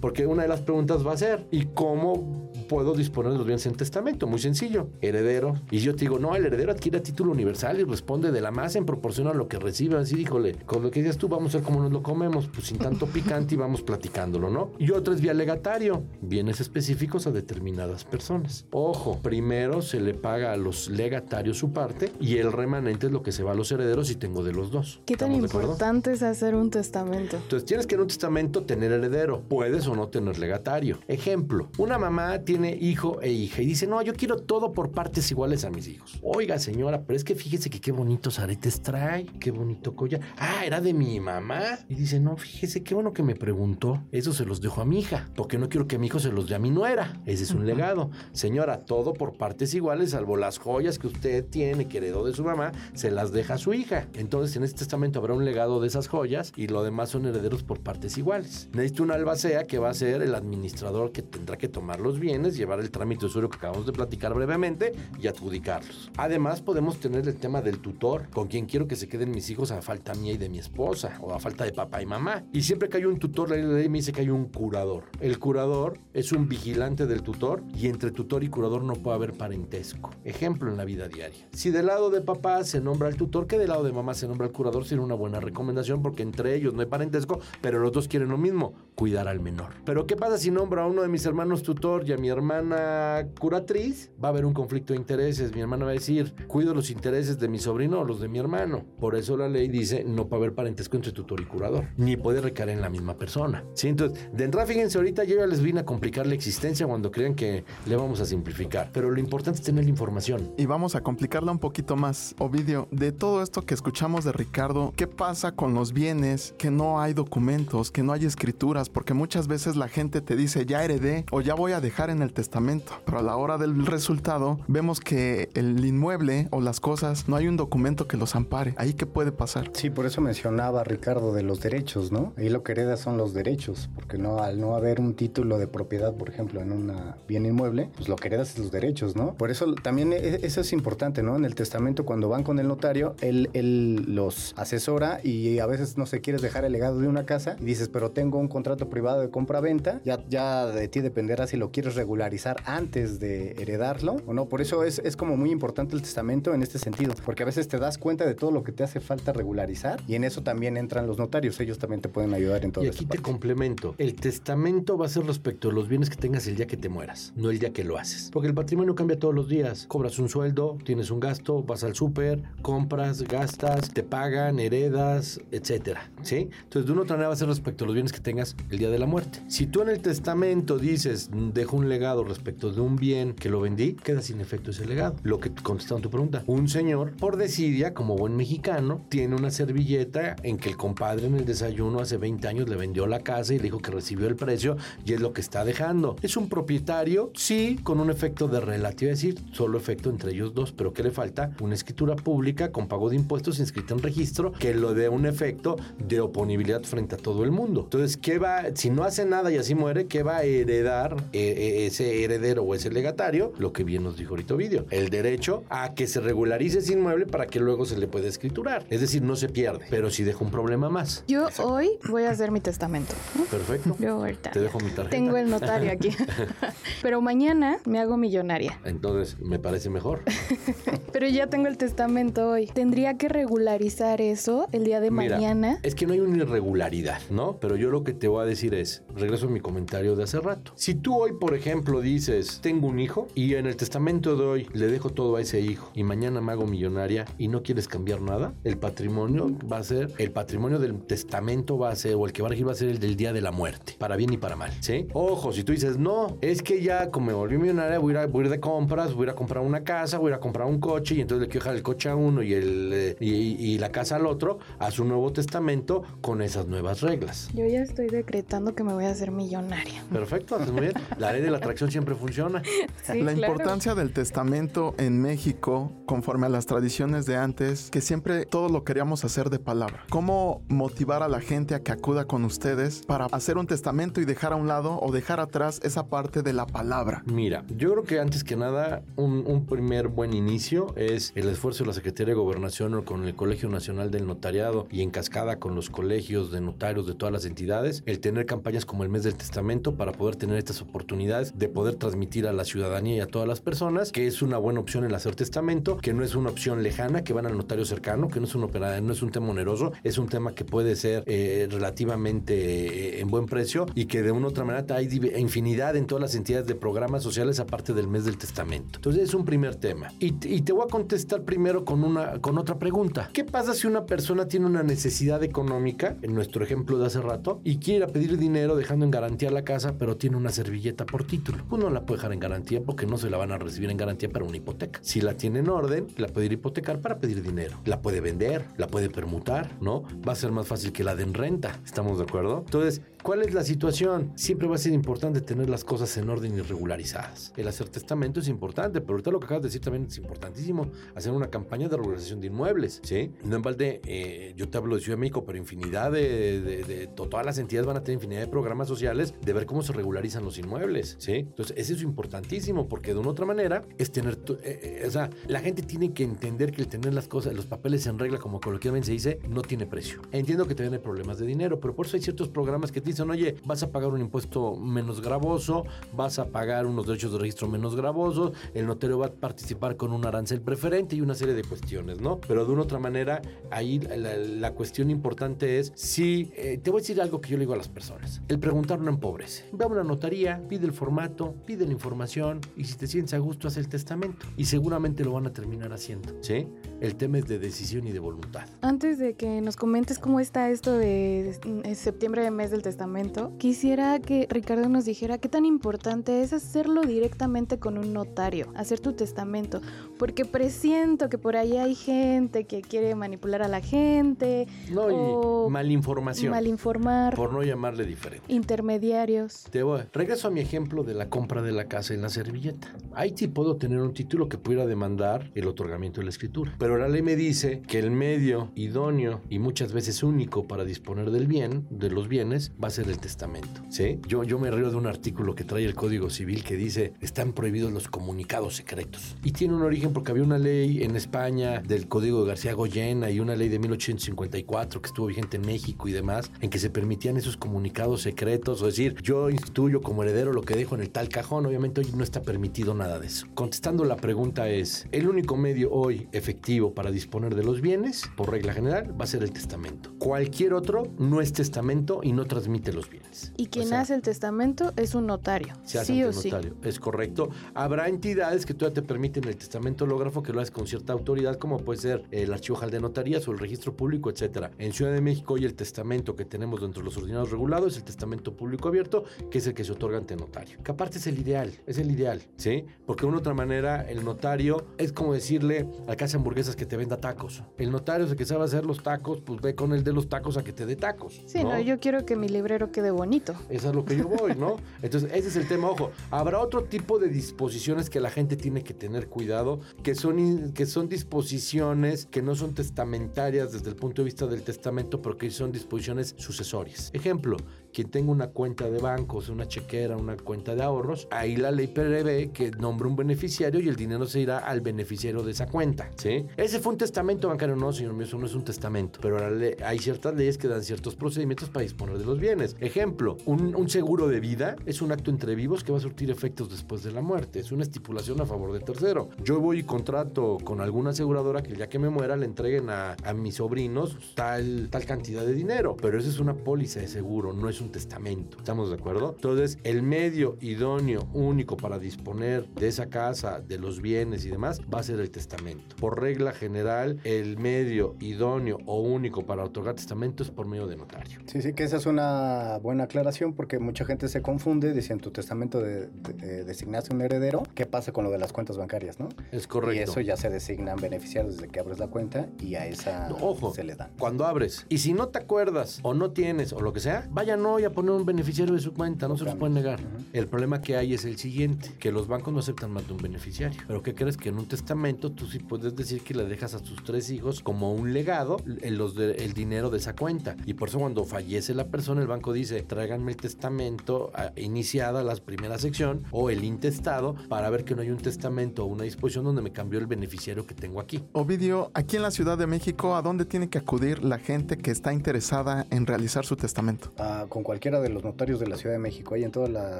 porque una de las preguntas va a ser, ¿y cómo puedo disponer de los bienes en testamento? Muy sencillo, heredero. Y yo te digo, no, el heredero adquiere a título universal y responde de la masa en proporción a lo que recibe. Así, híjole, con lo que dices tú, vamos a ver cómo nos lo comemos, pues sin tanto picante y vamos platicándolo, ¿no? Y otro es vía legatario, bienes específicos a determinadas personas. Ojo, primero se le paga a los legatarios su parte y el remanente es lo que se va a los herederos y tengo de los dos. ¿Qué tan importante es hacer un testamento? Entonces tienes que en un testamento tener heredero. Puedes o no tener legatario. Ejemplo, una mamá tiene hijo e hija y dice, no, yo quiero todo por partes iguales a mis hijos. Oiga señora, pero es que fíjese que qué bonitos aretes trae, qué bonito collar. Ah, era de mi mamá. Y dice, no, fíjese qué bueno que me preguntó. Eso se los dejo a mi hija, porque no quiero que mi hijo se los dé a mi nuera. Ese es un legado. Señora, todo por partes iguales, salvo las joyas que usted tiene, que heredó de su mamá, se las deja a su hija. Entonces en este testamento habrá un legado de esas joyas y lo demás son herederos por partes iguales. Necesito un albacea que va a ser el administrador que tendrá que tomar los bienes, llevar el trámite usuario que acabamos de platicar brevemente y adjudicarlos. Además podemos tener el tema del tutor, con quien quiero que se queden mis hijos a falta mía y de mi esposa, o a falta de papá y mamá. Y siempre que hay un tutor, la ley me dice que hay un curador. El curador es un vigilante del tutor y entre tutor y curador no puede haber parentesco. Ejemplo en la vida diaria. Si del lado de papá se nombra el tutor, que del lado de mamá se nombra el curador, sería una buena recomendación porque entre ellos no hay parentesco, pero los dos quieren lo mismo, cuidar al menor. Pero ¿qué pasa si nombro a uno de mis hermanos tutor y a mi hermana curatriz? Va a haber un conflicto de intereses. Mi hermana va a decir, cuido los intereses de mi sobrino o los de mi hermano. Por eso la ley dice, no puede haber parentesco entre tutor y curador, ni puede recaer en la misma persona. ¿Sí? Entonces, de entrada, fíjense, ahorita yo ya les vine a complicar la existencia cuando crean que le vamos a simplificar. Pero lo importante es tener la información. Y vamos a complicarla un poquito más. Ovidio, de todo esto que escuchamos de Ricardo, ¿qué pasa con los bienes que no hay documentos, que no hay escrituras? Porque muchas veces la gente te dice ya heredé o ya voy a dejar en el testamento, pero a la hora del resultado vemos que el inmueble o las cosas no hay un documento que los ampare. Ahí qué puede pasar. Sí, por eso mencionaba Ricardo de los derechos, ¿no? Ahí lo que hereda son los derechos, porque no al no haber un título de propiedad, por ejemplo, en un bien inmueble, pues lo que heredas es los derechos, ¿no? Por eso también e, eso es importante, ¿no? En el testamento cuando van con el notario, él, él los asesora y a veces no se quieres dejar el legado de una casa y dices, pero tengo un contrato privado de compra-venta, ya, ya de ti dependerá si lo quieres regularizar antes de heredarlo o no. Por eso es, es como muy importante el testamento en este sentido, porque a veces te das cuenta de todo lo que te hace falta regularizar y en eso también entran los notarios, ellos también te pueden ayudar en todo Y aquí te complemento, el testamento va a ser respecto a los bienes que tengas el día que te mueras, no el día que lo haces, porque el patrimonio cambia todos los días, cobras un sueldo, tienes un gasto, vas al súper, compras, gastas, te pagan, heredas, etcétera, ¿sí? Entonces de una otra manera va a ser respecto a los bienes que tengas el día de la muerte. Si tú en el testamento dices, dejo un legado respecto de un bien que lo vendí, queda sin efecto ese legado. Lo que contestaba tu pregunta, un señor por desidia, como buen mexicano, tiene una servilleta en que el compadre en el desayuno hace 20 años le vendió la casa y le dijo que recibió el precio y es lo que está dejando. Es un propietario, sí, con un efecto de relativo, es decir, solo efecto entre ellos dos, pero ¿qué le falta? Una escritura pública con pago de impuestos inscrita en registro que lo dé un efecto de oponibilidad frente a todo el mundo. Entonces, ¿qué va? Si no hace nada y así muere, ¿qué va a heredar eh, eh, ese heredero o ese legatario? Lo que bien nos dijo ahorita Ovidio, el derecho a que se regularice ese inmueble para que luego se le pueda escriturar. Es decir, no se pierde, pero si deja un problema más. Yo hoy voy a hacer mi testamento. Perfecto. Yo ahorita. Te dejo mi tarjeta. Tengo el notario aquí. <laughs> pero mañana me hago millonaria. Entonces, me parece mejor. <laughs> pero ya tengo el testamento hoy. Tendría que regularizar eso el día de mañana. Es que no hay una irregularidad, ¿no? Pero yo lo que te voy a decir es, regreso a mi comentario de hace rato. Si tú hoy, por ejemplo, dices, tengo un hijo y en el testamento de hoy le dejo todo a ese hijo y mañana me hago millonaria y no quieres cambiar nada, el patrimonio va a ser, el patrimonio del testamento va a ser, o el que va a regir va a ser el del día de la muerte, para bien y para mal, ¿sí? Ojo, si tú dices, no, es que ya como me volví millonaria, voy a, voy a ir de compras, voy a ir a comprar una casa, voy a ir a comprar un coche y entonces le quiero dejar el coche a uno y, el, eh, y, y la casa al otro, haz un nuevo testamento con esas nuevas reglas. Yo ya estoy decretando que me voy a hacer millonaria. Perfecto, haces muy bien. La ley de la atracción siempre funciona. <laughs> Sí, la claro. importancia del testamento en México, conforme a las tradiciones de antes, que siempre todo lo queríamos hacer de palabra. ¿Cómo motivar a la gente a que acuda con ustedes para hacer un testamento y dejar a un lado o dejar atrás esa parte de la palabra? Mira, yo creo que antes que nada, un, un primer buen inicio es el esfuerzo de la Secretaría de Gobernación con el Colegio Nacional del Notariado y en cascada con los colegios de notarios de todas las entidades, el tener campañas como el mes del testamento para poder tener estas oportunidades de poder transmitir a la ciudadanía y a todas las personas que es una buena opción el hacer testamento, que no es una opción lejana, que van al notario cercano, que no es un no es un tema oneroso, es un tema que puede ser eh, relativamente eh, en buen precio y que de una u otra manera hay infinidad en todas las entidades de programas sociales aparte del mes del testamento. Entonces es un primer tema. Y, y te voy a contestar primero con una con otra pregunta. ¿Qué pasa si una persona tiene una necesidad económica, en nuestro ejemplo de hace rato, y quiere pedir dinero dejando en garantía la casa, pero tiene una servilleta por título? Pues no la puede dejar en garantía porque no se la van a recibir en garantía para una hipoteca. Si la tiene en orden, la puede ir a hipotecar para pedir dinero. La puede vender, la puede permutar, ¿no? Va a ser más fácil que la den renta. ¿Estamos de acuerdo? Entonces, ¿Cuál es la situación? Siempre va a ser importante tener las cosas en orden y regularizadas. El hacer testamento es importante, pero ahorita lo que acabas de decir también es importantísimo. Hacer una campaña de regularización de inmuebles, ¿sí? No en balde, eh, yo te hablo de Ciudad de México, pero infinidad de, de- de- to- todas las entidades van a tener infinidad de programas sociales de ver cómo se regularizan los inmuebles, ¿sí? Entonces, eso es importantísimo porque de una otra manera es tener, eh, eh, o sea, la gente tiene que entender que el tener las cosas, los papeles en regla, como coloquialmente se dice, no tiene precio. Entiendo que te vienen problemas de dinero, pero por eso hay ciertos programas que te dicen, oye, vas a pagar un impuesto menos gravoso, vas a pagar unos derechos de registro menos gravosos, el notario va a participar con un arancel preferente y una serie de cuestiones, ¿no? Pero de una otra manera, ahí la, la cuestión importante es si, eh, te voy a decir algo que yo le digo a las personas, el preguntar no empobrece. Ve a una notaría, pide el formato, pide la información y si te sientes a gusto, haz el testamento. Y seguramente lo van a terminar haciendo, ¿sí? El tema es de decisión y de voluntad. Antes de que nos comentes cómo está esto de septiembre de mes del testamento, quisiera que Ricardo nos dijera qué tan importante es hacerlo directamente con un notario, hacer tu testamento, porque presiento que por ahí hay gente que quiere manipular a la gente No, y- o o Malinformación. malinformar, Por no llamarle diferente. intermediarios. Te voy. Regreso a mi ejemplo de la compra de la casa en la servilleta. Ahí sí puedo tener un título que pudiera demandar el otorgamiento de la escritura. Pero la ley me dice que el medio idóneo y muchas veces único para disponer del bien, de los bienes, va a ser el testamento. ¿Sí? Yo, yo me río de un artículo que trae el Código Civil que dice están prohibidos los comunicados secretos. Y tiene un origen porque había una ley en España del Código de García Goyena y una ley de 1854 que estuvo vigente en México y demás, en que se permitían esos comunicados secretos, o decir, yo instituyo como heredero lo que dejo en el tal cajón, obviamente hoy no está permitido nada de eso. Contestando la pregunta es, el único medio hoy efectivo para disponer de los bienes, por regla general, va a ser el testamento. Cualquier otro no es testamento y no transmite los bienes. Y quien O sea, hace el testamento es un notario. se hace sí o sí. notario. Es correcto. Habrá entidades que todavía te permiten el testamento hológrafo que lo haces con cierta autoridad, como puede ser el archivo general de notarías o el registro público, etcétera. En Ciudad de México hoy el testamento que tenemos dentro de los ordinarios regulados es el testamento público abierto, que es el que se otorga ante notario. Que aparte es el ideal, es el ideal, ¿sí? Porque de una otra manera el notario es como decirle al casa de hamburguesas que te venda tacos. El notario es el que sabe hacer los tacos, pues ve con el de los tacos a que te dé tacos. Sí, no, yo quiero que mi librero quede bonito. Eso es lo que yo voy, ¿no? Entonces, ese es el tema. Ojo, habrá otro tipo de disposiciones que la gente tiene que tener cuidado, que son, que son disposiciones que no son testamentarias desde el punto de vista del testamento, pero que son disposiciones sucesorias. Ejemplo, quien tenga una cuenta de bancos, una chequera, una cuenta de ahorros, ahí la ley prevé que nombre un beneficiario y el dinero se irá al beneficiario de esa cuenta, ¿sí? Ese fue un testamento bancario, no, señor mío, eso no es un testamento, pero hay ciertas leyes que dan ciertos procedimientos para disponer de los bienes. Ejemplo, un, seguro de vida es un acto entre vivos que va a surtir efectos después de la muerte, es una estipulación a favor del tercero. Yo voy y contrato con alguna aseguradora que el día que me muera le entreguen a, a mis sobrinos tal, tal cantidad de dinero, pero eso es una póliza de seguro, no es un testamento. ¿Estamos de acuerdo? Entonces, el medio idóneo único para disponer de esa casa, de los bienes y demás, va a ser el testamento. Por regla general, el medio idóneo o único para otorgar testamento es por medio de notario. Sí, sí, que esa es una buena aclaración porque mucha gente se confunde, dice en tu testamento de, de- de- designaste un heredero, ¿qué pasa con lo de las cuentas bancarias, no? Es correcto. Y eso ya se designan beneficiarios desde que abres la cuenta y a esa No, ojo. se le dan. Cuando abres. Y si no te acuerdas o no tienes o lo que sea, vayan hoy a poner un beneficiario de su cuenta, no se los pueden negar. El problema que hay es el siguiente, que los bancos no aceptan más de un beneficiario. Pero ¿qué crees? Que en un testamento tú sí puedes decir que le dejas a tus tres hijos como un legado el, los de- el dinero de esa cuenta. Y por eso cuando fallece la persona, el banco dice, tráiganme el testamento ah, iniciada la primera sección o el intestado para ver que no hay un testamento o una disposición donde me cambió el beneficiario que tengo aquí. Ovidio, aquí en la Ciudad de México, ¿a dónde tiene que acudir la gente que está interesada en realizar su testamento? Ah, con cualquiera de los notarios de la Ciudad de México. Hay en toda la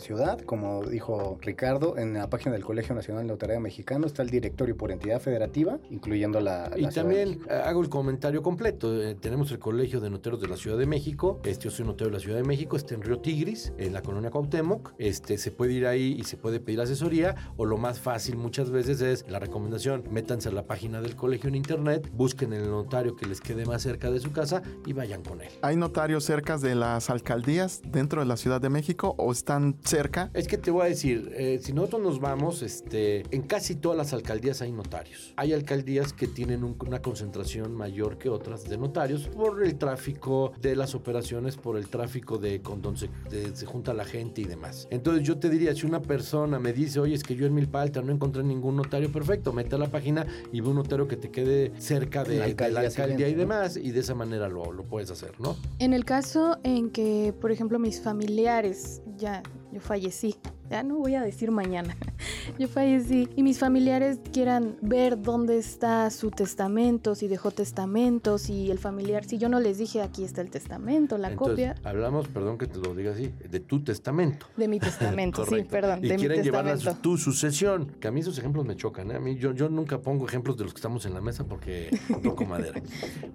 ciudad, como dijo Ricardo, en la página del Colegio Nacional de Notaría Mexicano está el directorio por entidad federativa, incluyendo la, la Y Ciudad también hago el comentario completo. Eh, tenemos el Colegio de Noteros de la Ciudad de México. Este, yo soy notero de la Ciudad de México. Está en Río Tigris, en la colonia Cuauhtémoc. Este, se puede ir ahí y se puede pedir asesoría. O lo más fácil muchas veces es la recomendación. Métanse a la página del colegio en internet, busquen el notario que les quede más cerca de su casa y vayan con él. ¿Hay notarios cerca de las alcaldías dentro de la Ciudad de México o están cerca? Es que te voy a decir, eh, si nosotros nos vamos, este, en casi todas las alcaldías hay notarios. Hay alcaldías que tienen un- una concentración mayor que otras de notarios por el tráfico de las operaciones, por el tráfico de con donde se, de- se junta la gente y demás. Entonces yo te diría, si una persona me dice, oye, es que yo en Milpalta no encontré ningún notario perfecto, mete a la página y ve un notario que te quede cerca de, La de alcaldía la alcaldía y demás, y de esa manera lo, lo puedes hacer, ¿no? En el caso en que, por ejemplo, mis familiares, ya, yo fallecí, ya no voy a decir mañana, <laughs> yo fallecí, y mis familiares quieran ver dónde está su testamento, si dejó testamento, si el familiar, si yo no les dije aquí está el testamento, la Entonces, copia hablamos, perdón que te lo diga así, de tu testamento. de mi testamento, <laughs> sí, perdón, y de mi quieren llevar a su- tu sucesión. Que a mí esos ejemplos me chocan. ¿eh? A mí yo, yo nunca pongo ejemplos de los que estamos en la mesa porque <laughs> toco madera.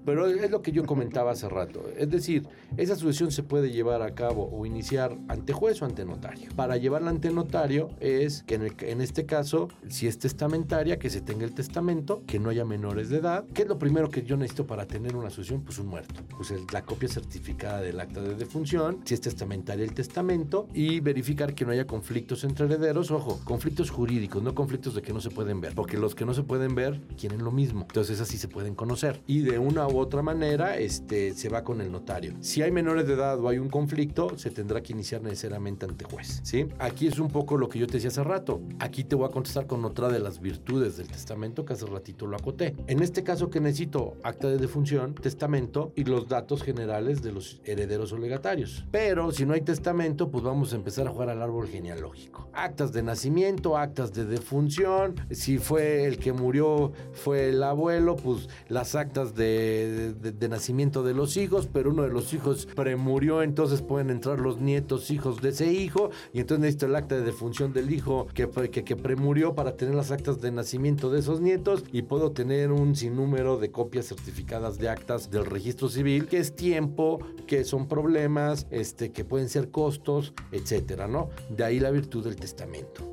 Pero es lo que yo comentaba hace rato. Es decir, esa sucesión se puede llevar a cabo o iniciar ante juez o ante notario. Para llevarla ante notario es que en, en este caso, si es testamentaria, que se tenga el testamento, que no haya menores de edad. ¿Qué es lo primero que yo necesito para tener una sucesión? Pues un muerto. Pues la copia certificada del acta de defunción, si es testamentaria el testamento y verificar que no haya conflictos entre herederos. Ojo, conflictos jurídicos, no conflictos de que no se pueden ver, porque los que no se pueden ver quieren lo mismo. Entonces así se pueden conocer. Y de una u otra manera este, se va con el notario. Si hay menores de edad o hay un conflicto, se tendrá que iniciar necesariamente ante juez. ¿sí? Aquí es un poco lo que yo te decía hace rato. Aquí te voy a contestar con otra de las virtudes del testamento que hace ratito lo acoté. En este caso que necesito acta de defunción, testamento y los datos generales de los herederos o legatarios. Pero si no hay testamento, pues vamos a empezar a jugar al árbol genealógico. Actas de nacimiento, actas de defunción, si fue el que murió fue el abuelo, pues las actas de, de, nacimiento de los hijos, pero uno de los hijos premurió, entonces pueden entrar los nietos hijos de ese hijo y entonces necesito el acta de defunción del hijo que, que, premurió para tener las actas de nacimiento de esos nietos y puedo tener un sinnúmero de copias certificadas de actas del registro civil, que es tiempo, que son problemas, este, que pueden ser costos, etcétera, ¿no? De ahí la virtud del testamento.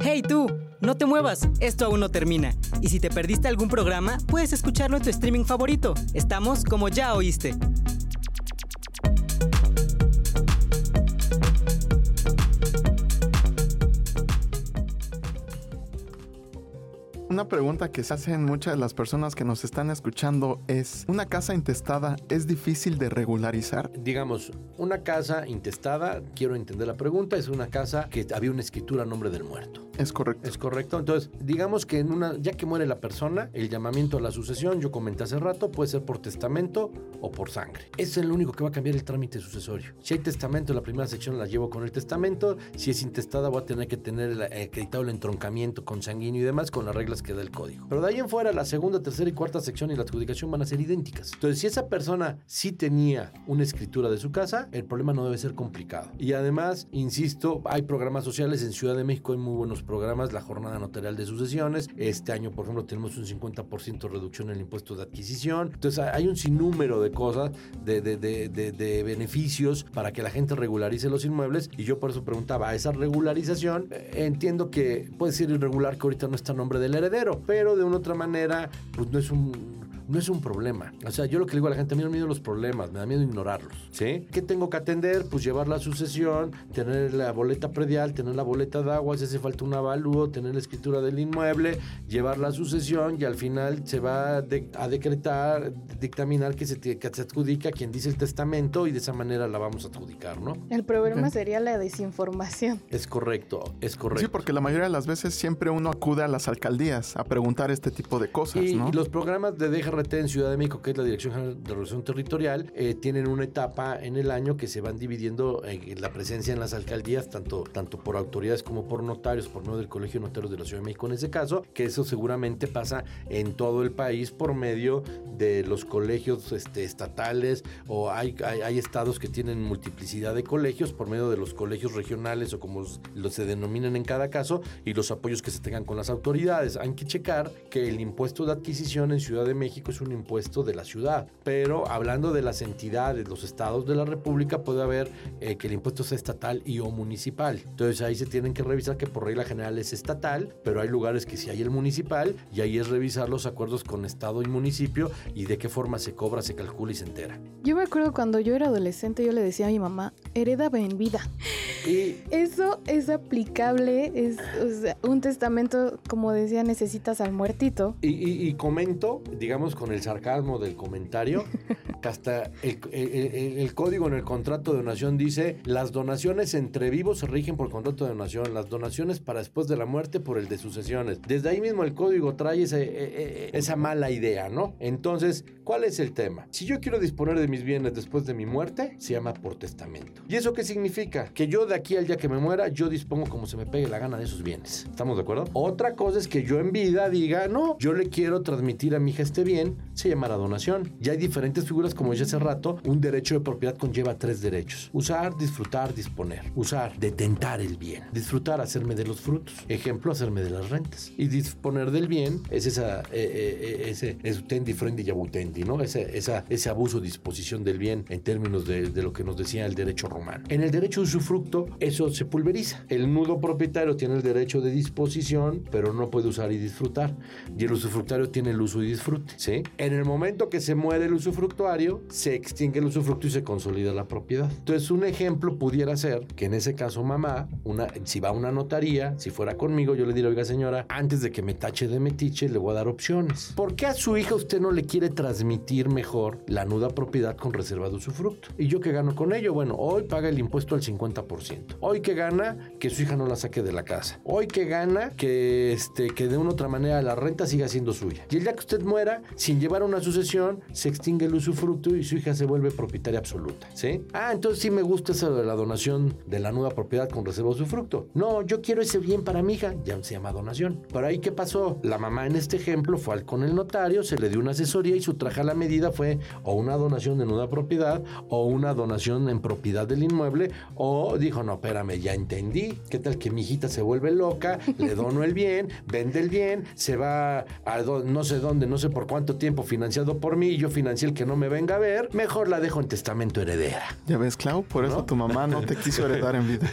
¡Hey tú! No te muevas, esto aún no termina. Y si te perdiste algún programa, puedes escucharlo en tu streaming favorito. Estamos como ya oíste. Una pregunta que se hacen muchas de las personas que nos están escuchando es, ¿una casa intestada es difícil de regularizar? Digamos, una casa intestada, quiero entender la pregunta, es una casa que había una escritura a nombre del muerto. Es correcto. Es correcto. Entonces, digamos que en una, ya que muere la persona, el llamamiento a la sucesión, yo comenté hace rato, puede ser por testamento o por sangre. Es el único que va a cambiar el trámite sucesorio. Si hay testamento, la primera sección la llevo con el testamento. Si es intestada, voy a tener que tener acreditado el entroncamiento consanguíneo y demás con las reglas que da el código. Pero de ahí en fuera, la segunda, tercera y cuarta sección y la adjudicación van a ser idénticas. Entonces, si esa persona sí tenía una escritura de su casa, el problema no debe ser complicado. Y además, insisto, hay programas sociales en Ciudad de México, hay muy buenos programas, la jornada notarial de sucesiones. Este año, por ejemplo, tenemos un 50% reducción en el impuesto de adquisición. Entonces, hay un sinnúmero de cosas, de, de, de, de, beneficios para que la gente regularice los inmuebles. Y yo por eso preguntaba, esa regularización, eh, entiendo que puede ser irregular que ahorita no está a nombre del heredero, pero de una otra manera, pues no es un no es un problema. O sea, yo lo que le digo a la gente, a mí no me miedo los problemas, me da miedo ignorarlos. ¿Sí? ¿Qué tengo que atender? Pues llevar la sucesión, tener la boleta predial, tener la boleta de agua, si hace falta un avalúo, tener la escritura del inmueble, llevar la sucesión y al final se va a decretar, dictaminar que se, que se adjudica a quien dice el testamento y de esa manera la vamos a adjudicar, ¿no? El problema sería la desinformación. Es correcto, es correcto. Sí, porque la mayoría de las veces siempre uno acude a las alcaldías a preguntar este tipo de cosas, y, ¿no? Y los programas de deja en Ciudad de México, que es la Dirección General de Relación Territorial, eh, tienen una etapa en el año que se van dividiendo en la presencia en las alcaldías, tanto, tanto por autoridades como por notarios, por medio del Colegio de Notarios de la Ciudad de México en ese caso, que eso seguramente pasa en todo el país por medio de los colegios este, estatales o hay, hay, estados que tienen multiplicidad de colegios por medio de los colegios regionales o como los se denominan en cada caso y los apoyos que se tengan con las autoridades. Hay que checar que el impuesto de adquisición en Ciudad de México es un impuesto de la ciudad. Pero hablando de las entidades, los estados de la República, puede haber eh, que el impuesto sea estatal y o municipal. Entonces ahí se tienen que revisar que por regla general es estatal, pero hay lugares que sí hay el municipal y ahí es revisar los acuerdos con estado y municipio y de qué forma se cobra, se calcula y se entera. Yo me acuerdo cuando yo era adolescente, yo le decía a mi mamá, hereda en vida. Y eso es aplicable, es un testamento, como decía, necesitas al muertito. Y, y comento, digamos, con el sarcasmo del comentario, <laughs> que hasta el, código en el contrato de donación dice, las donaciones entre vivos se rigen por contrato de donación, las donaciones para después de la muerte por el de sucesiones. Desde ahí mismo el código trae ese, e, e, e, esa mala idea, ¿no? Entonces, ¿cuál es el tema? Si yo quiero disponer de mis bienes después de mi muerte, se llama por testamento. ¿Y eso qué significa? Que yo de aquí al día que me muera, yo dispongo como se me pegue la gana de esos bienes. ¿Estamos de acuerdo? Otra cosa es que yo en vida diga, no, yo le quiero transmitir a mi hija este bien bien, se llamará donación. Ya hay diferentes figuras, como dije hace rato, un derecho de propiedad conlleva tres derechos. Usar, disfrutar, disponer. Usar, detentar el bien. Disfrutar, hacerme de los frutos. Ejemplo, hacerme de las rentas. Y disponer del bien es esa, eh, eh, eh, ese, es y abutendi, ¿no? Ese, esa, ese abuso, disposición del bien en términos de, de lo que nos decía el derecho romano. En el derecho de usufructo, eso se pulveriza. El nudo propietario tiene el derecho de disposición, pero no puede usar y disfrutar. Y el usufructario tiene el uso y disfrute, ¿sí? En el momento que se muere el usufructuario, se extingue el usufructo y se consolida la propiedad. Entonces, un ejemplo pudiera ser que en ese caso mamá, si va a una notaría, si fuera conmigo, yo le diría, oiga señora, antes de que me tache de metiche, le voy a dar opciones. ¿Por qué a su hija usted no le quiere transmitir mejor la nuda propiedad con reserva de usufructo? ¿Y yo qué gano con ello? Bueno, hoy paga el impuesto al 50%. Hoy que gana, que su hija no la saque de la casa. Hoy que gana, que, este, que de una otra manera la renta siga siendo suya. Y el día que usted muera, sin llevar una sucesión, se extingue el usufructo y su hija se vuelve propietaria absoluta. ¿Sí? Ah, entonces sí me gusta eso de la donación de la nueva propiedad con reserva de usufructo. No, yo quiero ese bien para mi hija, ya se llama donación. Pero ahí, ¿qué pasó? La mamá en este ejemplo fue al con el notario, se le dio una asesoría y su traje a la medida fue o una donación de nueva propiedad o una donación en propiedad del inmueble o dijo, no, espérame, ya entendí. ¿Qué tal que mi hijita se vuelve loca? Le dono el bien, vende el bien, se va a no sé dónde, no sé por cuánto tiempo financiado por mí y yo financié el que no me venga a ver, mejor la dejo en testamento heredera. Ya ves, Clau, por eso tu mamá no te quiso heredar en vida.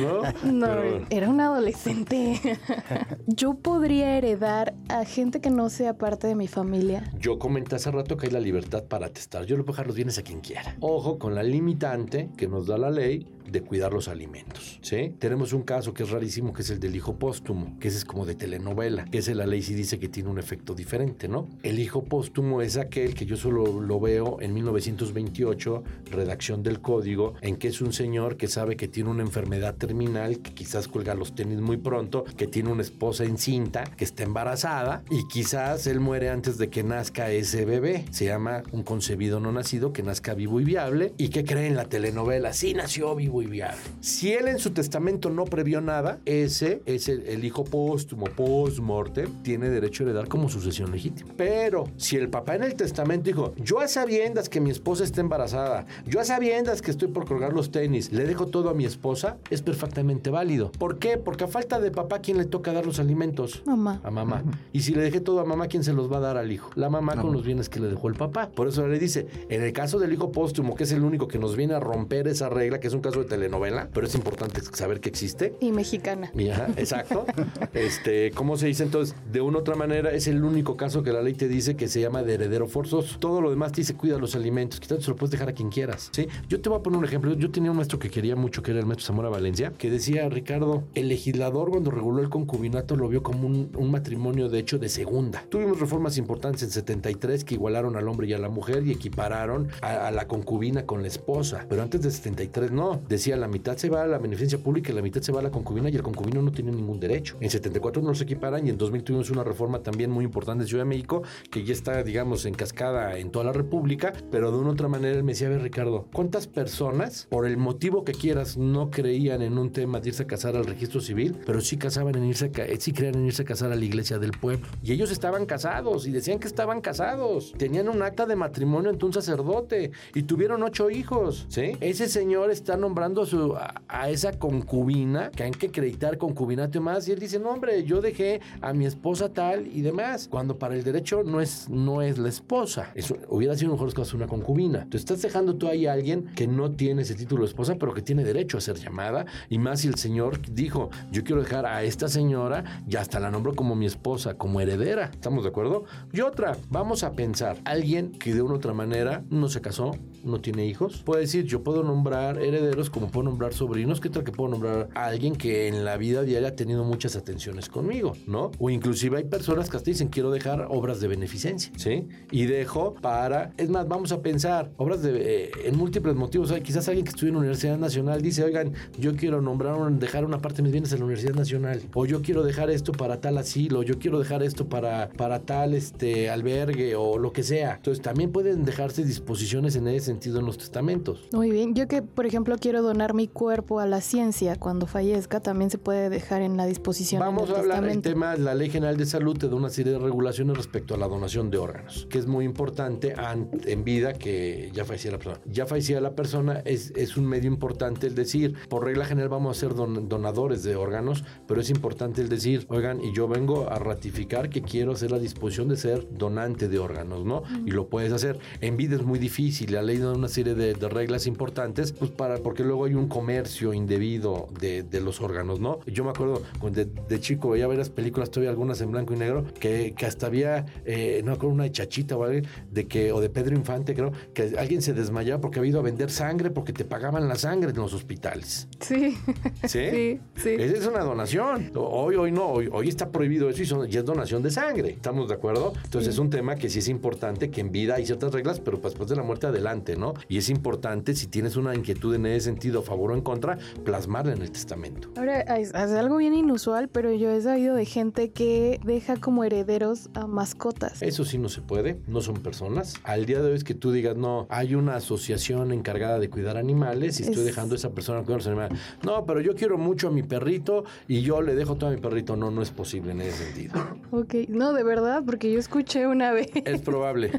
<laughs> ¿No? No, era un adolescente. <laughs> Yo podría heredar a gente que no sea parte de mi familia. Yo comenté hace rato que hay la libertad para testar. Yo le puedo dejar los bienes a quien quiera. Ojo con la limitante que nos da la ley de cuidar los alimentos. ¿sí? Tenemos un caso que es rarísimo, que es el del hijo póstumo, que ese es como de telenovela, que ese la ley sí dice que tiene un efecto diferente, ¿no? El hijo póstumo es aquel que yo solo lo veo en 1928, redacción del código, en que es un señor que sabe que tiene una enfermedad terminal, que quizás cuelga los tenis muy pronto, que tiene una esposa encinta, que está embarazada y quizás él muere antes de que nazca ese bebé. Se llama un concebido no nacido, que nazca vivo y viable y que cree en la telenovela. Sí nació vivo viable. Si él en su testamento no previó nada, ese es el, hijo póstumo, post-mortem, tiene derecho a heredar como sucesión legítima. Pero si el papá en el testamento dijo, yo a sabiendas que mi esposa está embarazada, yo a sabiendas que estoy por colgar los tenis, le dejo todo a mi esposa, es perfectamente válido. ¿Por qué? Porque a falta de papá, ¿quién le toca dar los alimentos? Mamá. A mamá. Y si le dejé todo a mamá, ¿quién se los va a dar al hijo? La mamá con los bienes que le dejó el papá. Por eso le dice, en el caso del hijo póstumo, que es el único que nos viene a romper esa regla, que es un caso de telenovela, pero es importante saber que existe. Y mexicana. exacto. <laughs> este, ¿cómo se dice entonces? De una u otra manera, es el único caso que la ley te dice que se llama de heredero forzoso. Todo lo demás te dice cuida los alimentos, que se lo puedes dejar a quien quieras. ¿sí? Yo te voy a poner un ejemplo. Yo tenía un maestro que quería mucho, que era el maestro Zamora Valencia, que decía, Ricardo, el legislador cuando reguló el concubinato lo vio como un, un matrimonio de hecho de segunda. Tuvimos reformas importantes en 73 que igualaron al hombre y a la mujer y equipararon a, a la concubina con la esposa. Pero antes de 73 no. Decía la mitad se va a la beneficencia pública y la mitad se va a la concubina y el concubino no tiene ningún derecho. En 74 no se equiparan y en 2000 tuvimos una reforma también muy importante en Ciudad de México que ya está, digamos, en cascada en toda la República, pero de una otra manera él me decía, a ver Ricardo, ¿cuántas personas, por el motivo que quieras, no creían en un tema de irse a casar al registro civil, pero sí casaban en irse a, sí creían en irse a casar a la iglesia del pueblo? Y ellos estaban casados y decían que estaban casados. Tenían un acta de matrimonio ante un sacerdote y tuvieron ocho hijos, ¿sí? Ese señor está nombrando su, a, esa concubina, que hay que acreditar concubinato y más, y él dice, no hombre, yo dejé a mi esposa tal y demás, cuando para el derecho no es, no es la esposa, eso hubiera sido mejor caso una concubina. Tú estás dejando tú ahí a alguien que no tiene ese título de esposa, pero que tiene derecho a ser llamada, y más si el señor dijo, yo quiero dejar a esta señora y hasta la nombro como mi esposa, como heredera, ¿estamos de acuerdo? Y otra, vamos a pensar, alguien que de una u otra manera no se casó, no tiene hijos, puede decir, yo puedo nombrar herederos como puedo nombrar sobrinos, ¿qué tal que puedo nombrar a alguien que en la vida diaria ha tenido muchas atenciones conmigo, ¿no? O inclusive hay personas que hasta dicen, quiero dejar obras de beneficencia, ¿sí? Y dejo para, es más, vamos a pensar, obras de, eh, en múltiples motivos, hay quizás alguien que estudia en la Universidad Nacional dice, oigan, yo quiero nombrar, dejar una parte de mis bienes en la Universidad Nacional, o yo quiero dejar esto para tal asilo, yo quiero dejar esto para, para tal este, albergue o lo que sea. Entonces también pueden dejarse disposiciones en ese sentido en los testamentos. Muy bien, yo que por ejemplo quiero quiero donar mi cuerpo a la ciencia cuando fallezca, también se puede dejar en la disposición Vamos a hablar del tema, la Ley General de Salud te da una serie de regulaciones respecto a la donación de órganos, que es muy importante an- en vida que ya fallecía la persona. Ya fallecía la persona, es, es un medio importante el decir, por regla general vamos a ser don- donadores de órganos, pero es importante el decir, oigan, y yo vengo a ratificar que quiero hacer la disposición de ser donante de órganos, ¿no? Y lo puedes hacer. En vida es muy difícil, la ley da una serie de, de reglas importantes, pues para, porque luego hay un comercio indebido de, de los órganos, ¿no? Yo me acuerdo de, de chico veía varias películas, todavía algunas en blanco y negro, que, que hasta había, eh, no me acuerdo, una de Chachita o algo, de que, o de Pedro Infante, creo, que alguien se desmayaba porque había ido a vender sangre porque te pagaban la sangre en los hospitales. Sí, <laughs> ¿Sí? sí, sí. Esa es una donación. Hoy, hoy no, hoy, hoy está prohibido eso y, son- y es donación de sangre. ¿Estamos de acuerdo? Entonces es un tema que sí es importante, que en vida hay ciertas reglas, pero pues, después de la muerte adelante, ¿no? Y es importante, si tienes una inquietud en ese sentido, a favor o en contra, plasmarla en el testamento. Ahora, es, es algo bien inusual, pero yo he sabido de gente que deja como herederos a mascotas. Eso sí no se puede, no son personas. Al día de hoy es que tú digas, no, hay una asociación encargada de cuidar animales y estoy Es- dejando a esa persona a cuidar los animales. No, pero yo quiero mucho a mi perrito y yo le dejo todo a mi perrito. No, no es posible en ese sentido. Ok, no, de verdad, porque yo escuché una <laughs> vez Es probable.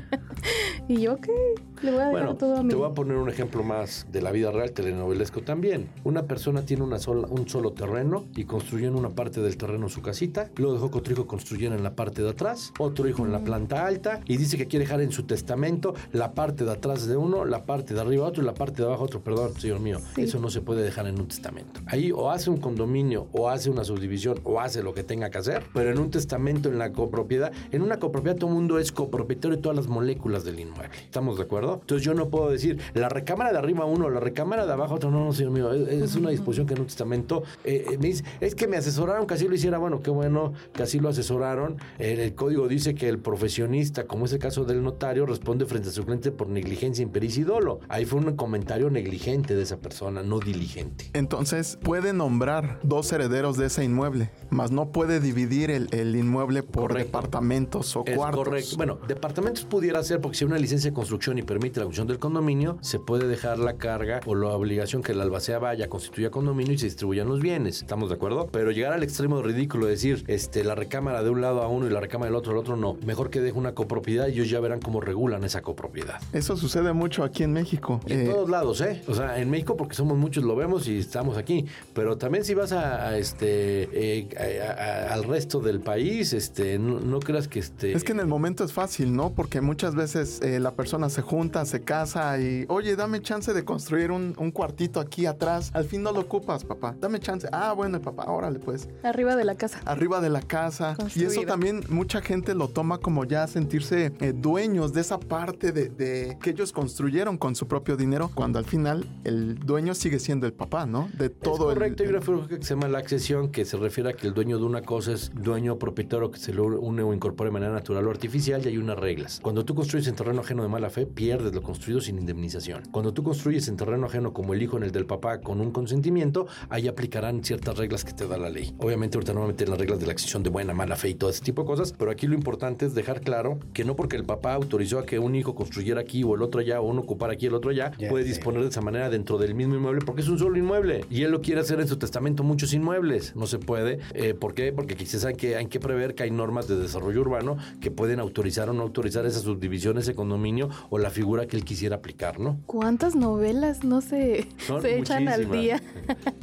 y yo, ok, le voy a dejar Bueno, todo a mí. te voy a poner un ejemplo más de la vida real, telenovelesco también. Una persona tiene una sola, un solo terreno y construyó en una parte del terreno su casita, luego dejó que otro hijo construyera en la parte de atrás, otro hijo en la planta alta y dice que quiere dejar en su testamento la parte de atrás de uno, la parte de arriba otro y la parte de abajo otro. Perdón, señor mío, Sí. eso no se puede dejar en un testamento. Ahí o hace un condominio o hace una subdivisión o hace lo que tenga que hacer, pero en un testamento, en la copropiedad, en una copropiedad todo el mundo es copropietario de todas las moléculas del inmueble. ¿Estamos de acuerdo? Entonces yo no puedo decir la recámara de arriba uno, la recámara de abajo otro. No, no, señor mío, es, es una disposición que en un testamento eh, eh, me dice, es que me asesoraron que así lo hiciera. Bueno, qué bueno que así lo asesoraron. El, el código dice que el profesionista, como es el caso del notario, responde frente a su cliente por negligencia, impericia y dolo. Ahí fue un comentario negligente de esa persona, no diligente. Entonces puede nombrar dos herederos de ese inmueble, mas no puede dividir el, el inmueble por Correcto. departamentos o Es cuartos. correcto. Bueno, departamentos pudiera ser porque si hay una licencia de construcción y permite la construcción del condominio, se puede dejar la carga o la obligación que la albacea vaya, constituya condominio y se distribuyan los bienes. ¿Estamos de acuerdo? Pero llegar al extremo ridículo de decir este, la recámara de un lado a uno y la recámara del otro al otro, no. Mejor que deje una copropiedad y ellos ya verán cómo regulan esa copropiedad. Eso sucede mucho aquí en México. En Eh, todos lados, ¿eh? O sea, en México porque somos muchos lo vemos y estamos aquí, pero también si vas a, a este eh, a- a- al resto del país, este, no, no creas que este Es que en el momento es fácil, ¿no? Porque muchas veces eh, la persona se junta, se casa y, oye, dame chance de construir un, un cuartito aquí atrás. Al fin no lo ocupas, papá. Dame chance. Ah, bueno, papá, órale, pues. Arriba de la casa. Arriba de la casa. Y eso también mucha gente lo toma como ya sentirse eh, dueños de esa parte de, de que ellos construyeron con su propio dinero, cuando al final el dueño sigue siendo el papá, ¿no? De todo es el- correcto, hay el, una figura que se llama la accesión, que se refiere a que el dueño de una cosa es dueño propietario que se le une o incorpora de manera natural o artificial y hay unas reglas. Cuando tú construyes en terreno ajeno de mala fe, pierdes lo construido sin indemnización. Cuando tú construyes en terreno ajeno como el hijo en el del papá con un consentimiento, ahí aplicarán ciertas reglas que te da la ley. Obviamente ahorita no me meter en las reglas de la accesión de buena, mala fe y todo ese tipo de cosas, pero aquí lo importante es dejar claro que no porque el papá autorizó a que un hijo construyera aquí o el otro allá o uno ocupara aquí el otro allá, puede disponer de esa manera dentro del mismo inmueble porque es un solo inmueble y él lo quiere hacer en su testamento muchos inmuebles. No se puede. Eh, ¿Por qué? Porque quizás hay que, hay que prever que hay normas de desarrollo urbano que pueden autorizar o no autorizar esa subdivisión, ese condominio o la figura que él quisiera aplicar, ¿no? ¿Cuántas novelas no se, Son se echan al día?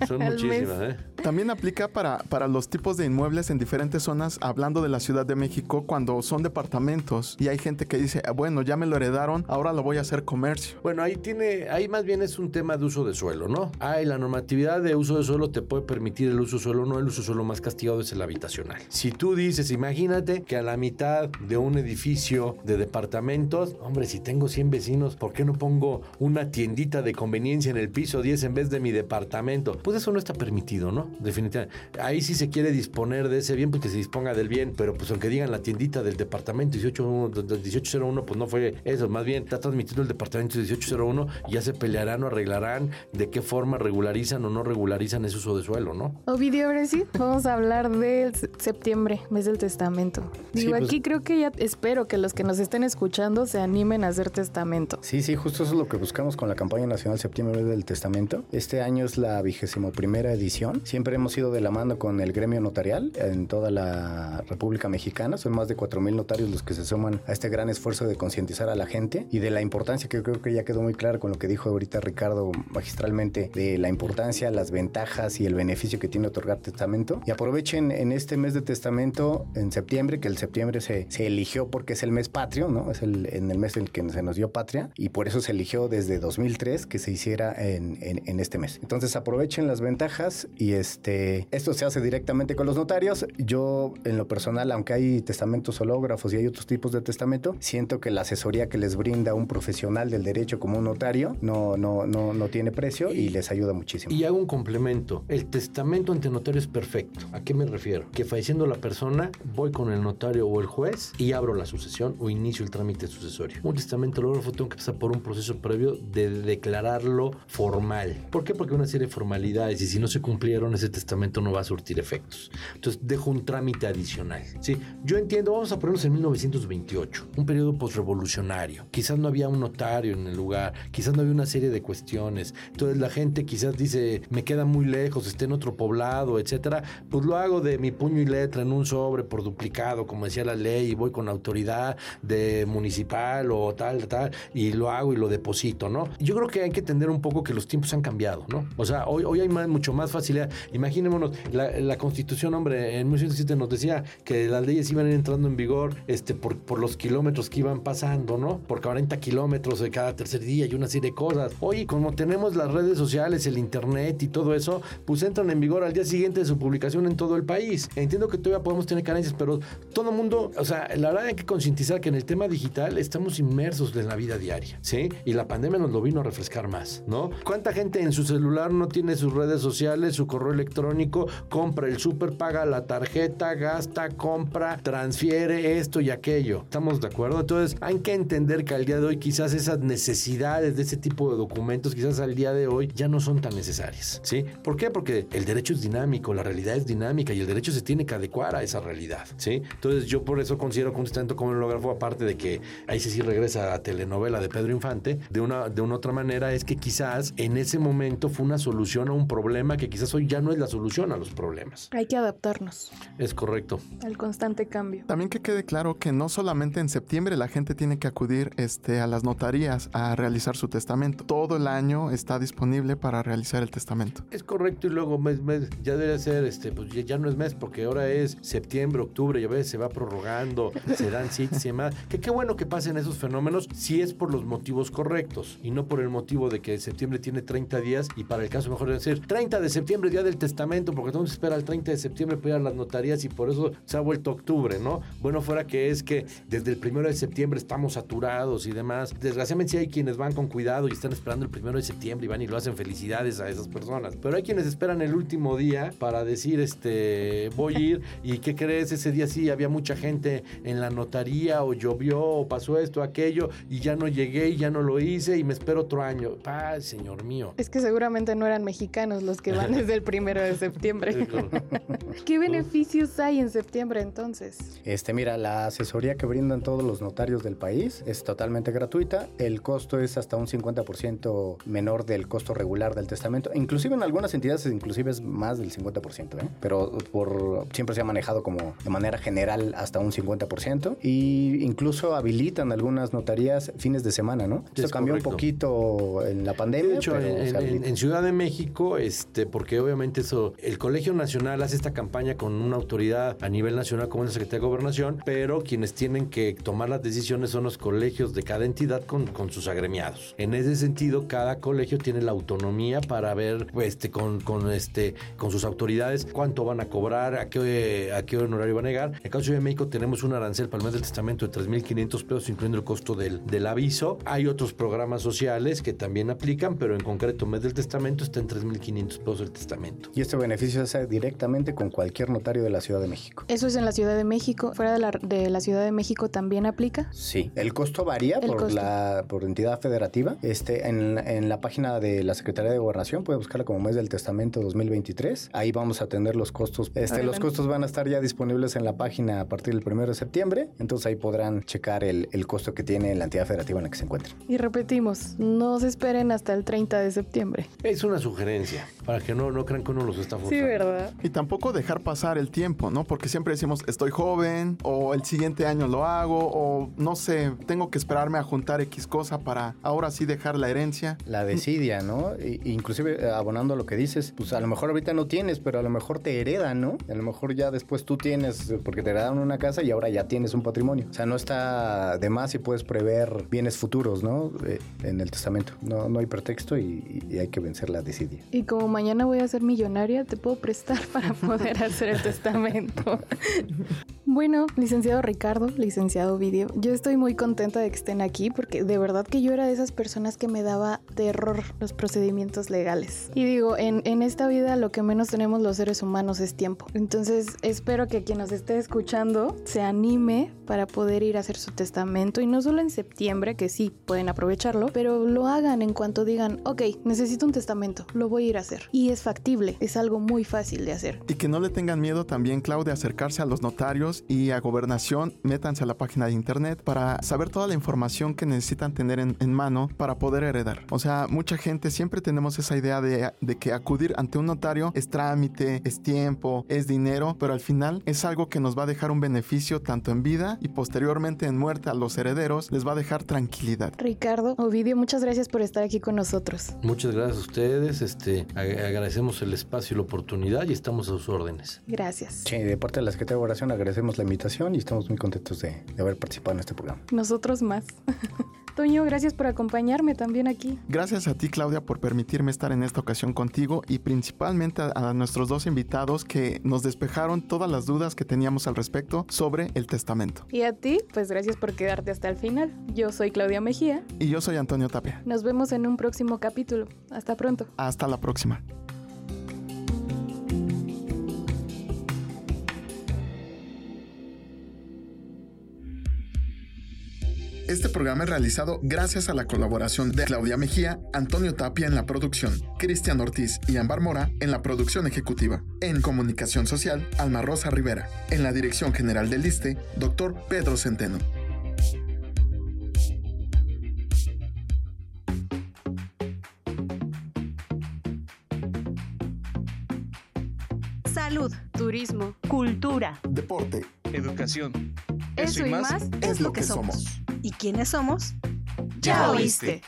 Son <laughs> al muchísimas, mes? ¿eh? También aplica para, para los tipos de inmuebles en diferentes zonas, hablando de la Ciudad de México, cuando son departamentos y hay gente que dice, "Ah, bueno, ya me lo heredaron, ahora lo voy a hacer comercio. Bueno, ahí tiene, ahí más bien es un tema de uso de suelo, ¿no? Ahí la normatividad de uso de suelo te puede permitir el uso de suelo, no el uso de suelo más castigado es el habitacional. Si tú dices, imagínate que a la mitad de un edificio de departamentos, hombre, si tengo 100 vecinos, ¿por qué no pongo una tiendita de conveniencia en el piso 10 en vez de mi departamento? Pues eso no está permitido, ¿no? No, definitivamente. Ahí sí se quiere disponer de ese bien, pues que se disponga del bien, pero pues aunque digan la tiendita del departamento 1801, del 1801, pues no fue eso, más bien está transmitiendo el departamento 1801 y ya se pelearán o arreglarán de qué forma regularizan o no regularizan ese uso de suelo, ¿no? Ovidio, ahora sí, vamos a hablar del septiembre, mes del testamento. Digo, pues- aquí creo que ya espero que los que nos estén escuchando se animen a hacer testamento. Sí, sí, justo eso es lo que buscamos con la campaña nacional Septiembre del Testamento. Este año es la vigésimo primera edición. Siempre hemos ido de la mano con el gremio notarial en toda la República Mexicana. Son más de 4.000 notarios los que se suman a este gran esfuerzo de concientizar a la gente y de la importancia que creo que ya quedó muy claro con lo que dijo ahorita Ricardo magistralmente de la importancia, las ventajas y el beneficio que tiene otorgar testamento. Y aprovechen en este mes de testamento, en septiembre, que el septiembre se, se eligió porque es el mes patrio, ¿no? Es el, en el mes en el que se nos dio patria y por eso se eligió desde 2003 que se hiciera en, en- en este mes. Entonces aprovechen las ventajas y este, esto se hace directamente con los notarios. Yo en lo personal, aunque hay testamentos hológrafos y hay otros tipos de testamento, siento que la asesoría que les brinda un profesional del derecho como un notario no, no, no, no tiene precio y les ayuda muchísimo. Y hago un complemento. El testamento ante notario es perfecto. ¿A qué me refiero? Que falleciendo la persona, voy con el notario o el juez y abro la sucesión o inicio el trámite sucesorio. Un testamento hológrafo tengo que pasar por un proceso previo de declararlo formal. ¿Por qué? Porque una serie de formalidades y si no se cumplieron, ese testamento no va a surtir efectos. Entonces dejo un trámite adicional. ¿sí? Yo entiendo, vamos a ponernos en 1928, un periodo postrevolucionario. Quizás no había un notario en el lugar, quizás no había una serie de cuestiones. Entonces la gente quizás dice, me queda muy lejos, esté en otro poblado, etcétera. Pues lo hago de mi puño y letra en un sobre por duplicado, como decía la ley, y voy con autoridad de municipal o tal, tal, y lo hago y lo deposito, ¿no? Yo creo que hay que entender un poco que los tiempos han cambiado, ¿no? O sea, hoy, hay mucho más facilidad. Imaginémonos, la, constitución, hombre, en 1907 nos decía que las leyes iban entrando en vigor este, por, por los kilómetros que iban pasando, ¿no? Por 40 kilómetros de cada tercer día y una serie de cosas. Hoy, como tenemos las redes sociales, el internet y todo eso, pues entran en vigor al día siguiente de su publicación en todo el país. Entiendo que todavía podemos tener carencias, pero todo mundo, o sea, la verdad hay que concientizar que en el tema digital estamos inmersos en la vida diaria, ¿sí? Y la pandemia nos lo vino a refrescar más, ¿no? ¿Cuánta gente en su celular no tiene sus redes sociales, su correo electrónico, compra el súper, paga la tarjeta, gasta, compra, transfiere esto y aquello? ¿Estamos de acuerdo? Entonces hay que entender que al día de hoy quizás esas necesidades de ese tipo de documentos, quizás al día de hoy ya no son tan necesarias, ¿sí? ¿Por qué? Porque el derecho es dinámico, la realidad es dinámica y el derecho se tiene que adecuar a esa realidad, ¿sí? Entonces yo por eso considero que un el hológrafo, aparte de que ahí sí, sí regresa a telenovela de Pedro Infante, de una, de una otra manera es que quizás en ese momento fue una solución a un problema que quizás hoy ya no es la solución a los problemas. Hay que adaptarnos Es correcto. al constante cambio. También que quede claro que no solamente en septiembre la gente tiene que acudir este, a las notarías a realizar su testamento. Todo el año está disponible para realizar el testamento. Es correcto y luego mes, mes, ya debería ser, este, pues ya, ya no es mes porque ahora es septiembre, octubre, ya ves, se va prorrogando, <laughs> se dan citas y demás. Que qué bueno que pasen esos fenómenos si es por los motivos correctos y no por el motivo de que septiembre tiene 30 días y para el caso mejor debe ser 30 de septiembre, día del testamento, porque todo el mundo espera el 30 de septiembre para ir a las notarías y por eso se ha vuelto octubre, ¿no? Bueno, fuera que es que desde el primero de septiembre estamos saturados y demás. Desgraciadamente sí hay quienes van con cuidado y están esperando el primero de septiembre y van y lo hacen felicidades a esas personas. Pero hay quienes esperan el último día para decir, este, voy a ir y ¿qué crees? Ese día sí había mucha gente en la notaría o llovió o pasó esto, aquello y ya no llegué y ya no lo hice y me espero otro año. Ay, señor mío. Es que seguramente no eran mexicanos los que van desde el <laughs> primero de septiembre. <laughs> ¿Qué beneficios hay en septiembre entonces? Este, mira, la asesoría que brindan todos los notarios del país es totalmente gratuita. El costo es hasta un 50% menor del costo regular del testamento. Inclusive en algunas entidades, inclusive es más del 50%, ¿eh? pero por, siempre se ha manejado como de manera general hasta un 50%. Y incluso habilitan algunas notarías fines de semana, ¿no? Esto Es cambió correcto. un poquito en la pandemia. De hecho, pero en, se en- habilita. en Ciudad de México, este, porque obviamente eso, el Colegio Nacional hace esta campaña con una autoridad a nivel nacional como la Secretaría de Gobernación, pero quienes tienen que tomar las decisiones son los colegios de cada entidad con, con sus agremiados. En ese sentido, cada colegio tiene la autonomía para ver este, con, con, este, con sus autoridades cuánto van a cobrar, a qué, a qué honorario van a negar. En el caso de México tenemos un arancel para el mes del testamento de 3.500 pesos, incluyendo el costo del, del aviso. Hay otros programas sociales que también aplican, pero en concreto mes del testamento está en 3.500 pesos el testamento. Y este beneficio se hace directamente con cualquier notario de la Ciudad de México. Eso es en la Ciudad de México. ¿Fuera de la, de la Ciudad de México también aplica? Sí. El costo varía El por costo. la por entidad federativa. Este, en, en la página de la Secretaría de Gobernación, puede buscarla como mes del testamento 2023. Ahí vamos a tener los costos. Este, los costos van a estar ya disponibles en la página a partir del 1 de septiembre. Entonces ahí podrán checar el, el costo que tiene la entidad federativa en la que se encuentren. Y repetimos, no se esperen hasta el 30 de septiembre. Es una sugerencia, para que no, no crean que uno los está forzando. ¿verdad? Y tampoco dejar pasar el tiempo, ¿no? Porque siempre decimos, estoy joven, o el siguiente año lo hago, o no sé, tengo que esperarme a juntar X cosa para ahora sí dejar la herencia. La desidia, ¿no? I- inclusive eh, abonando a lo que dices, pues a lo mejor ahorita no tienes, pero a lo mejor te heredan, ¿no? A lo mejor ya después tú tienes, eh, porque te heredaron una casa y ahora ya tienes un patrimonio. O sea, no está de más si puedes prever bienes futuros, ¿no? Eh, en el testamento. No, no hay pretexto y, y hay que vencer la desidia. Y como mañana voy a ser millonaria, te puedo prestar para <laughs> poder hacer el testamento. Bueno, licenciado Ricardo, licenciado Video, yo estoy muy contenta de que estén aquí porque de verdad que yo era de esas personas que me daba terror los procedimientos legales. Y digo, en, en esta vida lo que menos tenemos los seres humanos es tiempo. Entonces espero que quien nos esté escuchando se anime para poder ir a hacer su testamento y no solo en septiembre, que sí pueden aprovecharlo, pero lo hagan en cuanto digan, ok, necesito un testamento, lo voy a ir a hacer. Y es factible, es algo muy fácil de hacer. Y que no le tengan miedo también, Clau, de acercarse a los notarios y a gobernación. Métanse a la página de internet para saber toda la información que necesitan tener en, en mano para poder heredar. O sea, mucha gente siempre tenemos esa idea de, de que acudir ante un notario es trámite, es tiempo, es dinero, pero al final es algo que nos va a dejar un beneficio tanto en vida y posteriormente en muerte a los herederos, les va a dejar tranquilidad. Ricardo, Ovidio, muchas gracias por estar aquí con nosotros. Muchas gracias a ustedes. Este, ag- agradecemos el espacio y la oportunidad y estamos a sus órdenes. Gracias. Sí, de parte de la Secretaría de Gobernación agradecemos la invitación y estamos muy contentos de, de haber participado en este programa. Nosotros más. <laughs> Toño, gracias por acompañarme también aquí. Gracias a ti, Claudia, por permitirme estar en esta ocasión contigo y principalmente a, a nuestros dos invitados que nos despejaron todas las dudas que teníamos al respecto sobre el testamento. Y a ti, pues gracias por quedarte hasta el final. Yo soy Claudia Mejía. Y yo soy Antonio Tapia. Nos vemos en un próximo capítulo. Hasta pronto. Hasta la próxima. Este programa es realizado gracias a la colaboración de Claudia Mejía, Antonio Tapia en la producción, Cristian Ortiz y Ambar Mora en la producción ejecutiva. En comunicación social, Alma Rosa Rivera. En la dirección general del ISTE, doctor Pedro Centeno. Salud, Turismo. cultura. Deporte Educación. Eso, y más, es lo que somos. ¿Y quiénes somos? Ya oíste.